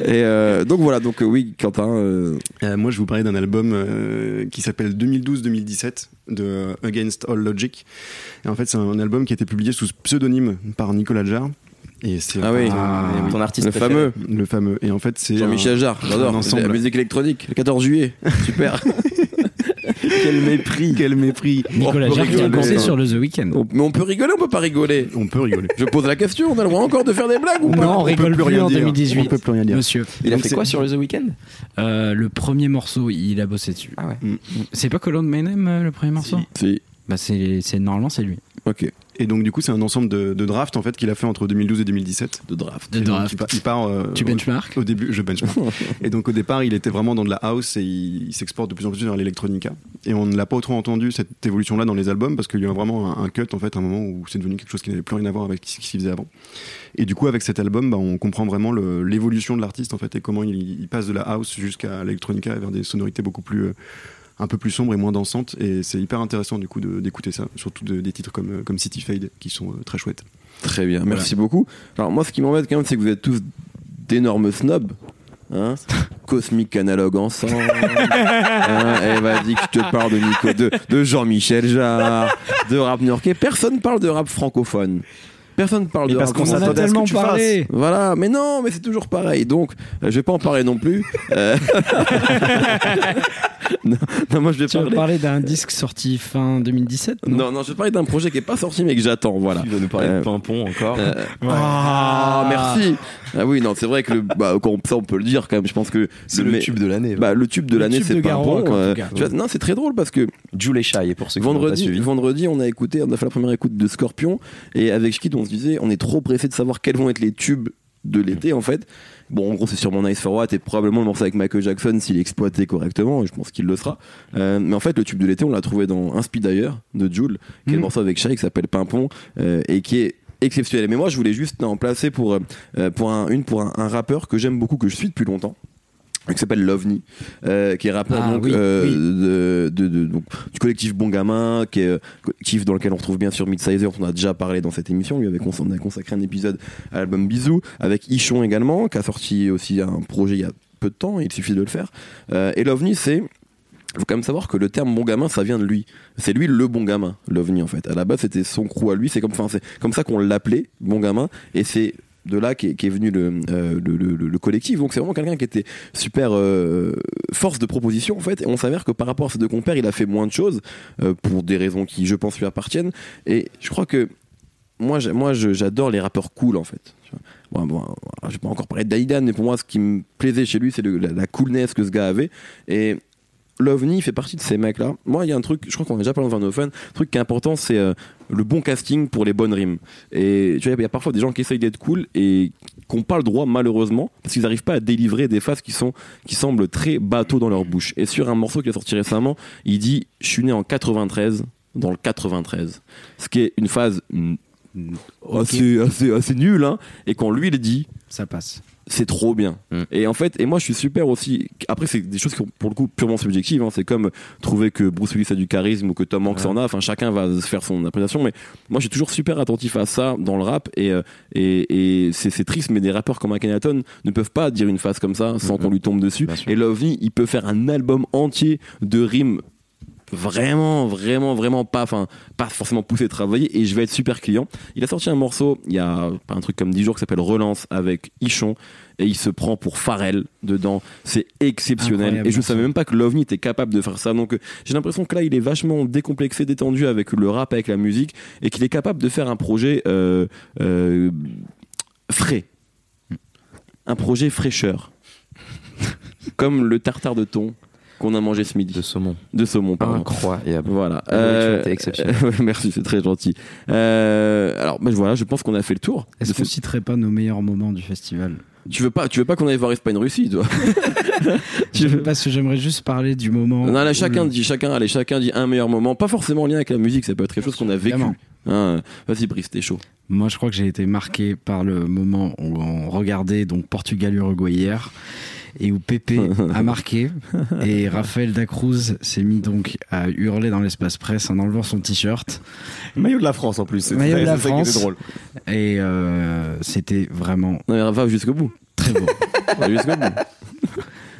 Et euh, donc voilà, donc euh, oui, Quentin. euh, Euh, moi, je vous parlais d'un album euh, qui s'appelle 2012-2017 de Against All Logic. Et en fait, c'est un album qui a été publié sous pseudonyme par Nicolas Jarre. Et c'est Ah oui. Ah, Ton artiste le préféré. fameux le fameux. Et en fait, c'est Jean-Michel un- Jarre, j'adore. ensemble. La musique électronique, le 14 juillet. Super. Quel mépris, quel mépris. Nicolas On Jarre a bossé sur le The Weeknd. On- mais on peut rigoler, on peut pas rigoler. On peut rigoler. Je pose la question, on a le droit encore de faire des blagues ou pas Non, on rigole peut plus plus rien en dire. 2018. On peut plus rien dire. Monsieur. Il a fait quoi sur le The Weeknd? Euh, le premier morceau, il a bossé dessus. Ah ouais. C'est pas Colin My Name, euh, le premier morceau? Si, Bah c'est c'est- normalement c'est lui. ok. Et donc, du coup, c'est un ensemble de, de drafts en fait qu'il a fait entre 2012 et 2017. De draft. De draft. il part- il part, euh, Tu benchmark Au début, je benchmark. et donc au départ, il était vraiment dans de la house et il, il s'exporte de plus en plus vers l'électronica. Et on ne l'a pas trop entendu cette évolution-là dans les albums parce qu'il y a vraiment un, un cut en fait, un moment où c'est devenu quelque chose qui n'avait plus rien à voir avec ce qui se faisait avant. Et du coup, avec cet album, bah, on comprend vraiment l'évolution de l'artiste en fait et comment il, il passe de la house jusqu'à l'électronica vers des sonorités beaucoup plus euh, un peu plus sombres et moins dansantes. Et c'est hyper intéressant du coup d'écouter ça, surtout de- des titres comme, comme City Fade qui sont euh, très chouettes. Très bien, merci beaucoup. Alors moi, ce qui m'embête quand même, c'est que vous êtes tous d'énormes snobs. Hein Cosmic Analogue ensemble. hein et vas-y que je te parle de Nico, de, de Jean-Michel Jarre, de rap new-yorkais. Personne parle de rap francophone. Personne parle Mais de parce qu'on s'attendait à ce que tu parlé. Voilà, mais non, mais c'est toujours pareil. Donc, euh, je vais pas en parler non plus. Euh, non, non, moi je vais Tu parler. parler d'un disque sorti fin 2017 Non, non, je vais parler d'un projet qui est pas sorti mais que j'attends. Voilà. Tu vas nous parler Euh, de Pimpon encore. Euh, Ah, merci. Ah oui, non, c'est vrai que le, bah, ça on peut le dire quand même. Je pense que c'est le tube de l'année. Bah, le tube de l'année, c'est euh, tu vois, non, c'est très drôle parce que Jules et pour ceux qui vendredi, suivi. vendredi, on a écouté, on a fait la première écoute de Scorpion et avec Schkid, on se disait, on est trop pressé de savoir quels vont être les tubes de l'été en fait. Bon, en gros, c'est sûrement Nice for What et probablement le morceau avec Michael Jackson s'il est exploité correctement, et je pense qu'il le sera. Euh, mais en fait, le tube de l'été, on l'a trouvé dans Un Speed d'ailleurs de Jules, qui est le Mhm. morceau avec Shai qui s'appelle Pimpon euh, et qui est exceptionnel. Mais moi, je voulais juste en placer pour, euh, pour un, une pour un, un rappeur que j'aime beaucoup, que je suis depuis longtemps. Qui s'appelle Lovni, euh, qui est rappeur Ah, donc, oui, euh, De, de- de- donc, du collectif Bon Gamin, qui est euh, collectif dans lequel on retrouve bien sûr Midsizer, on a déjà parlé dans cette émission, lui avait on a consacré un épisode à l'album Bisous, avec Ichon également, qui a sorti aussi un projet il y a peu de temps, il suffit de le faire. Euh, et Lovni, c'est il faut quand même savoir que le terme bon gamin, ça vient de lui. C'est lui le bon gamin, l'OVNI en fait. À la base, c'était son crew à lui. C'est comme, comme ça qu'on l'appelait, bon gamin. Et c'est de là qu'est qu'est venu le, euh, le, le- le- le collectif. Donc c'est vraiment quelqu'un qui était super euh, force de proposition en fait. Et on s'avère que par rapport à ses deux compères, il a fait moins de choses euh, pour des raisons qui, je pense, lui appartiennent. Et je crois que moi, moi, j'adore les rappeurs cool en fait. Bon, bon, je vais pas encore parler d'Aidan, mais pour moi, ce qui me plaisait chez lui, c'est la, coolness que ce gars avait. Et l'OVNI fait partie de ces mecs-là. Moi, il y a un truc, je crois qu'on a déjà parlé dans un open, un truc qui est important, c'est le bon casting pour les bonnes rimes. Et tu vois, il y a parfois des gens qui essayent d'être cool et qui n'ont pas le droit, malheureusement, parce qu'ils n'arrivent pas à délivrer des phases qui, sont, qui semblent très bateaux dans leur bouche. Et sur un morceau qui est sorti récemment, il dit Je suis né en 93, dans le 93. Ce qui est une phase assez, assez, assez nulle, hein. Et quand lui, il dit Ça passe. C'est trop bien. Mm. Et en fait, et moi je suis super aussi. Après, c'est des choses qui sont pour le coup purement subjectives. hein. C'est comme trouver que Bruce Willis a du charisme ou que Tom Hanks en a. Enfin, chacun va se faire son appréciation. Mais moi, je suis toujours super attentif à ça dans le rap. Et, euh, et, et c'est triste, mais des rappeurs comme Akhenaton ne peuvent pas dire une phrase comme ça sans qu'on lui tombe dessus. Et Lovely, il peut faire un album entier de rimes vraiment vraiment vraiment pas enfin pas forcément poussé travailler. Et je vais être super client. Il a sorti un morceau il y a un truc comme 10 jours qui s'appelle Relance avec Ichon. Et il se prend pour Pharrell dedans. C'est exceptionnel. Incroyable et je morceau. savais même pas que Lovni était capable de faire ça. Donc euh, j'ai l'impression que là il est vachement décomplexé détendu avec le rap avec la musique. Et qu'il est capable de faire un projet euh, euh, frais. Un projet fraîcheur. Comme le tartare de thon qu'on a mangé ce midi De saumon. de saumon pardon Incroyable. voilà. Euh, merci, c'est très gentil. Euh, alors, ben, voilà, je pense qu'on a fait le tour. Est-ce qu'on ce- citerait pas nos meilleurs moments du festival? Tu veux pas, tu veux pas qu'on aille voir Espagne Russie, toi? Je veux Parce que j'aimerais juste parler du moment. Non, là, chacun le- dit, chacun, allez, chacun dit un meilleur moment, pas forcément en lien avec la musique, ça peut être quelque chose qu'on a vécu. Hein, Vas-y, Brice, t'es chaud. Moi, je crois que j'ai été marqué par le moment où on regardait donc Portugal-Uruguay hier et où Pépé a marqué et Raphaël Dacruz s'est mis donc à hurler dans l'espace presse en enlevant son t-shirt Maillot de la France en plus. c'est- Maillot de la France. drôle. et euh, c'était vraiment Non, mais va jusqu'au bout. très beau. Jusqu'au bout.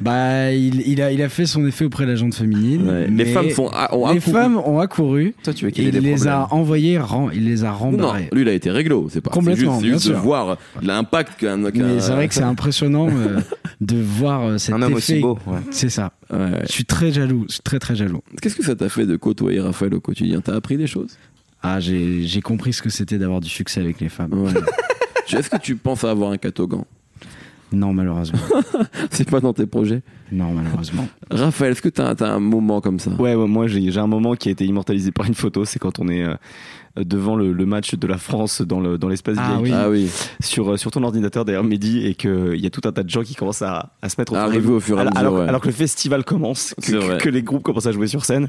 Bah, il, il a, il a fait son effet auprès de la gente féminine. Ouais. Les femmes sont, ah, ont les accouru. femmes ont accouru Toi, tu veux qu'il ait il des les problèmes. a envoyés, il les a Non, rembarrés. lui, il a été réglo, c'est pas. c'est Complètement, juste, c'est bien juste de sûr. voir l'impact qu'un. qu'un- Mais c'est vrai que c'est impressionnant euh, de voir euh, cet Un homme effet. aussi beau. ouais. C'est ça. Ouais. Je suis très jaloux, je suis très très jaloux. Qu'est-ce que ça t'a fait de côtoyer Raphaël au quotidien? T'as appris des choses? Ah, j'ai j'ai compris ce que c'était d'avoir du succès avec les femmes. Tu- Est-ce que tu penses à avoir un catogan? Non, malheureusement. C'est pas dans tes projets Non, malheureusement. Raphaël, est-ce que t'as as un moment comme ça? Ouais, ouais, moi j'ai j'ai un moment qui a été immortalisé par une photo, c'est quand on est euh, devant le, le match de la France dans le dans l'espace Ah VIP oui. Ah oui, sur euh, sur ton ordinateur d'ailleurs Mehdi et que il y a tout un tas de gens qui commencent à, à se mettre nous. au fur et à mesure. alors- ouais. alors que le festival commence, que, les groupes commencent à jouer sur scène,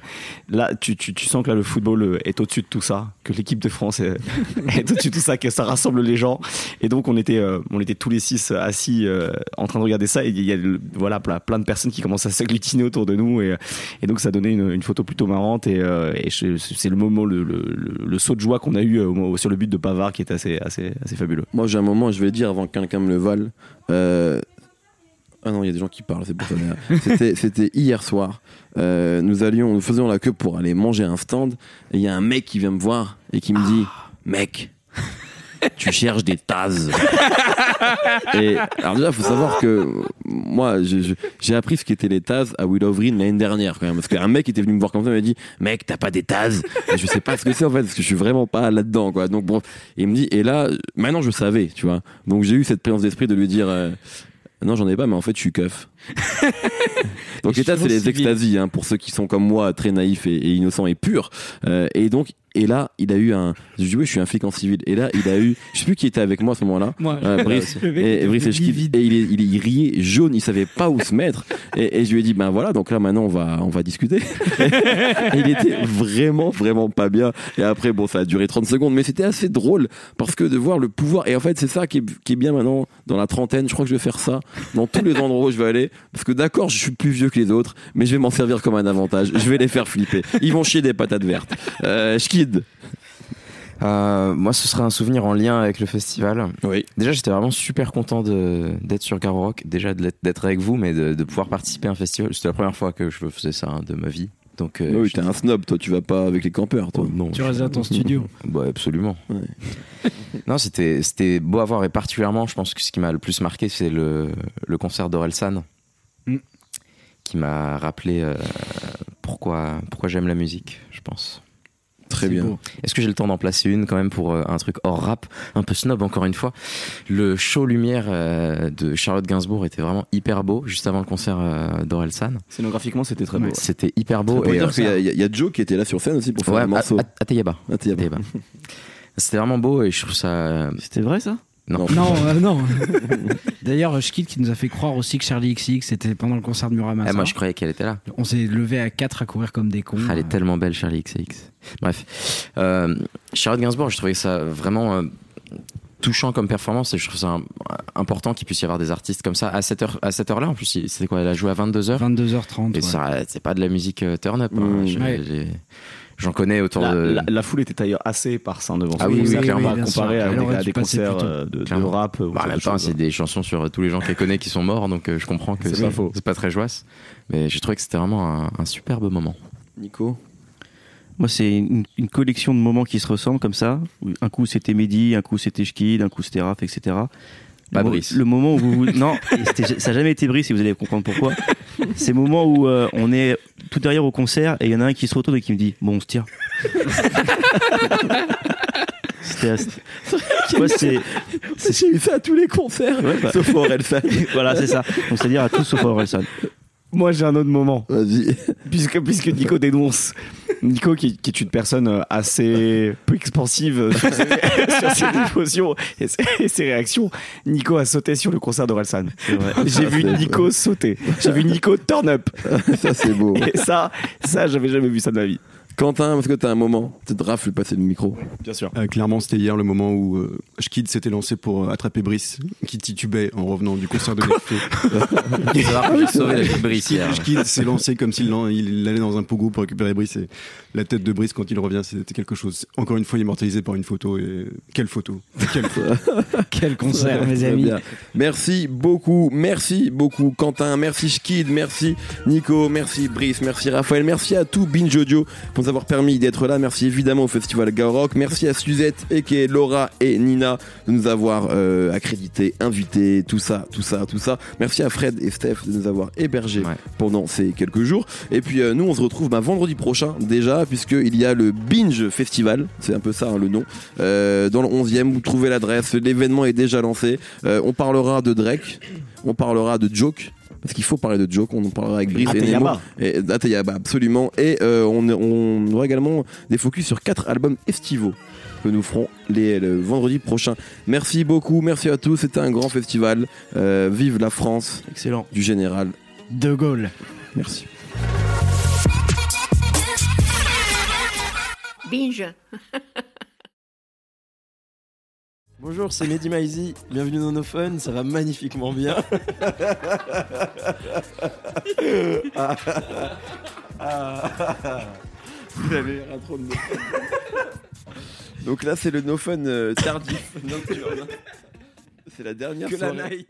là tu, tu, tu sens que là le football euh, est au-dessus de tout ça, que l'équipe de France est, est au-dessus de tout ça, que ça rassemble les gens. Et donc on était, euh, on était tous les six assis euh, en train de regarder ça et il y a voilà plein, plein de personnes qui commencent à s'agglutiner autour de nous et, et donc ça donnait une, une photo plutôt marrante et, euh, et je- c'est le moment, le, le, le- le saut de joie qu'on a eu euh, sur le but de Pavard qui était assez, assez, assez fabuleux. Moi j'ai un moment, je vais le dire avant que quelqu'un me le vole. Euh, Ah non, il y a des gens qui parlent, c'est pour ça. mais, C'était, hier soir. Euh, nous allions, nous faisions la queue pour aller manger un stand. Et il y a un mec qui vient me voir et qui me dit Mec, tu cherches des tasses. et alors déjà, faut savoir que moi, j'ai appris ce qu'étaient les tasses à Willow Green l'année dernière quand même, parce qu'un mec était venu me voir comme ça, il m'a dit, mec, t'as pas des tasses Et je sais pas ce que c'est en fait, parce que je suis vraiment pas là-dedans, quoi. Donc bon, et il me dit, et là, maintenant je savais, tu vois. Donc j'ai eu cette présence d'esprit de lui dire. euh, non, j'en ai pas, mais en fait, je suis keuf. donc, les tasses, c'est les extasies, hein, pour ceux qui sont comme moi, très naïfs et, et innocents et purs. Euh, et donc, et là, il a eu un. Je dis, oui, je suis un flic en civil. Et là, il a eu. Je sais plus qui était avec moi à ce moment-là. Moi, Euh, Brice. Et, et Brice et Schkid. Et il, est- il, est- il riait jaune, il savait pas où se mettre. Et, et je lui ai dit, ben voilà, donc là maintenant on va, on va discuter. et il était vraiment, vraiment pas bien. Et après, bon, ça a duré 30 secondes, mais c'était assez drôle parce que de voir le pouvoir. Et en fait, c'est ça qui est, qui est bien maintenant dans la trentaine. Je crois que je vais faire ça dans tous les endroits où je vais aller. Parce que d'accord, je suis plus vieux que les autres, mais je vais m'en servir comme un avantage. Je vais les faire flipper. Ils vont chier des patates vertes. Euh, Euh, moi, ce serait un souvenir en lien avec le festival. Oui. Déjà, j'étais vraiment super content d'être sur Garo Rock, déjà d'être avec vous, mais de, de pouvoir participer à un festival. C'était la première fois que je faisais ça hein, de ma vie. Donc, euh, oui, t'es un snob, toi. Tu vas pas avec les campeurs, toi. Oh, non, Tu restes dans ton studio. Bah, absolument. Ouais. non, c'était c'était beau à voir et particulièrement, je pense que ce qui m'a le plus marqué, c'est le, le concert d'Orelsan Mm. qui m'a rappelé euh, pourquoi, pourquoi j'aime la musique, je pense. Très bien. beau. Est-ce que j'ai le temps d'en placer une quand même pour euh, un truc hors rap, un peu snob encore une fois? Le show lumière euh, de Charlotte Gainsbourg était vraiment hyper beau juste avant le concert euh, d'Orelsan. Scénographiquement, c'était très beau. Ouais. C'était hyper beau. Peut et, dire euh, qu'il y, a- il y a- il y a Joe qui était là sur scène aussi pour faire ouais, un morceau. à, à- à. C'était vraiment beau et je trouve ça. C'était vrai ça? Non. Non, euh, non. D'ailleurs, Schkid qui nous a fait croire aussi que Charlie XX c'était pendant le concert de Muramasa. Ah, moi je croyais qu'elle était là. On s'est levé à 4 à courir comme des cons. Ah, Elle est tellement belle, Charlie XX. Bref. Euh, Charlotte Gainsbourg, je trouvais ça vraiment euh, touchant comme performance et je trouve ça un- important qu'il puisse y avoir des artistes comme ça à cette heure à cette heure-là. En plus, c'était quoi Elle a joué à 22h 22h30. et ouais. c'est pas de la musique euh, turn up. hein. Mmh. Ouais. J'en connais autour la, de. la- la foule était d'ailleurs assez éparse hein, devant Ah oui, oui, concert, clairement. comparé bien sûr. à des, à concerts euh, de, rap. Bah, en même temps, c'est des chansons sur tous les gens qu'elle connaît qui sont morts, donc euh, je comprends que C'est pas faux. pas très joyeux. Mais j'ai trouvé que c'était vraiment un, un superbe moment. Nico Moi, c'est une, une collection de moments qui se ressemblent comme ça. Un coup, c'était Mehdi, un coup, c'était Schkid, un coup, c'était Raph, etc. Pas Le mo- Brice. Le moment où vous. vous- non, ça n'a jamais été Brice et vous allez comprendre pourquoi. C'est le moment où euh, on est tout derrière au concert et il y en a un qui se retourne et qui me dit Bon, on se tire. C'était. Ouais, c'est. J'ai eu ça à tous les concerts, Ouais, bah. sauf Orelsan. Voilà, c'est ça. Donc, c'est-à-dire à tous sauf à Orelsan. Moi, j'ai un autre moment. Vas-y. puisque, puisque Nico dénonce. Nico, qui, qui est une personne euh, assez peu expansive sur ses, sur ses émotions et ses, et ses réactions, Nico a sauté sur le concert d'Orelsan. J'ai vu Nico sauter. J'ai vu Nico turn up. Ça, c'est beau. Et ça, ça, j'avais jamais vu ça de ma vie. Quentin, est-ce que t'as un moment Peut-être Raph lui passer le micro. Bien sûr. Euh, clairement, c'était hier le moment où euh, Schkid s'était lancé pour euh, attraper Brice, qui titubait en revenant du concert de vie de Brice hier. Schkid s'est lancé comme s'il il allait dans un pogo pour récupérer Brice. Et la tête de Brice, quand il revient, c'était quelque chose. Encore une fois, immortalisé par une photo. Et quelle photo Quelle photo Quel concert, mes amis. bien. Merci beaucoup, merci beaucoup Quentin, merci Schkid, merci Nico, merci Brice, merci Raphaël, merci à tout Binge Audio pour nous avoir permis d'être là. Merci évidemment au Festival Garrock, merci à Suzette, et Laura et Nina de nous avoir euh, accrédités, invités, tout ça, tout ça, tout ça. Merci à Fred et Steph de nous avoir hébergés Ouais. pendant ces quelques jours. Et puis euh, nous, on se retrouve bah, vendredi prochain déjà, puisqu'il y a le Binge Festival, c'est un peu ça hein, le nom, euh, dans le 11e. Vous trouvez l'adresse, l'événement est déjà lancé. On parlera de Drake, on parlera de Joke. Parce qu'il faut parler de Joke, on en parlera avec Brice et Nemo. Et Ateyama, absolument. Et euh, on, on aura également des focus sur quatre albums estivaux que nous ferons les, le vendredi prochain. Merci beaucoup, merci à tous. C'était un grand festival. Euh, vive la France Excellent. du général. De Gaulle. Merci. Binge. Bonjour, c'est Mehdi Maizi. Bienvenue dans nos fun, ça va magnifiquement bien. Vous avez à trop de no. Donc là, c'est le no fun euh, tardif nocturne. C'est la dernière Que la soirée. night.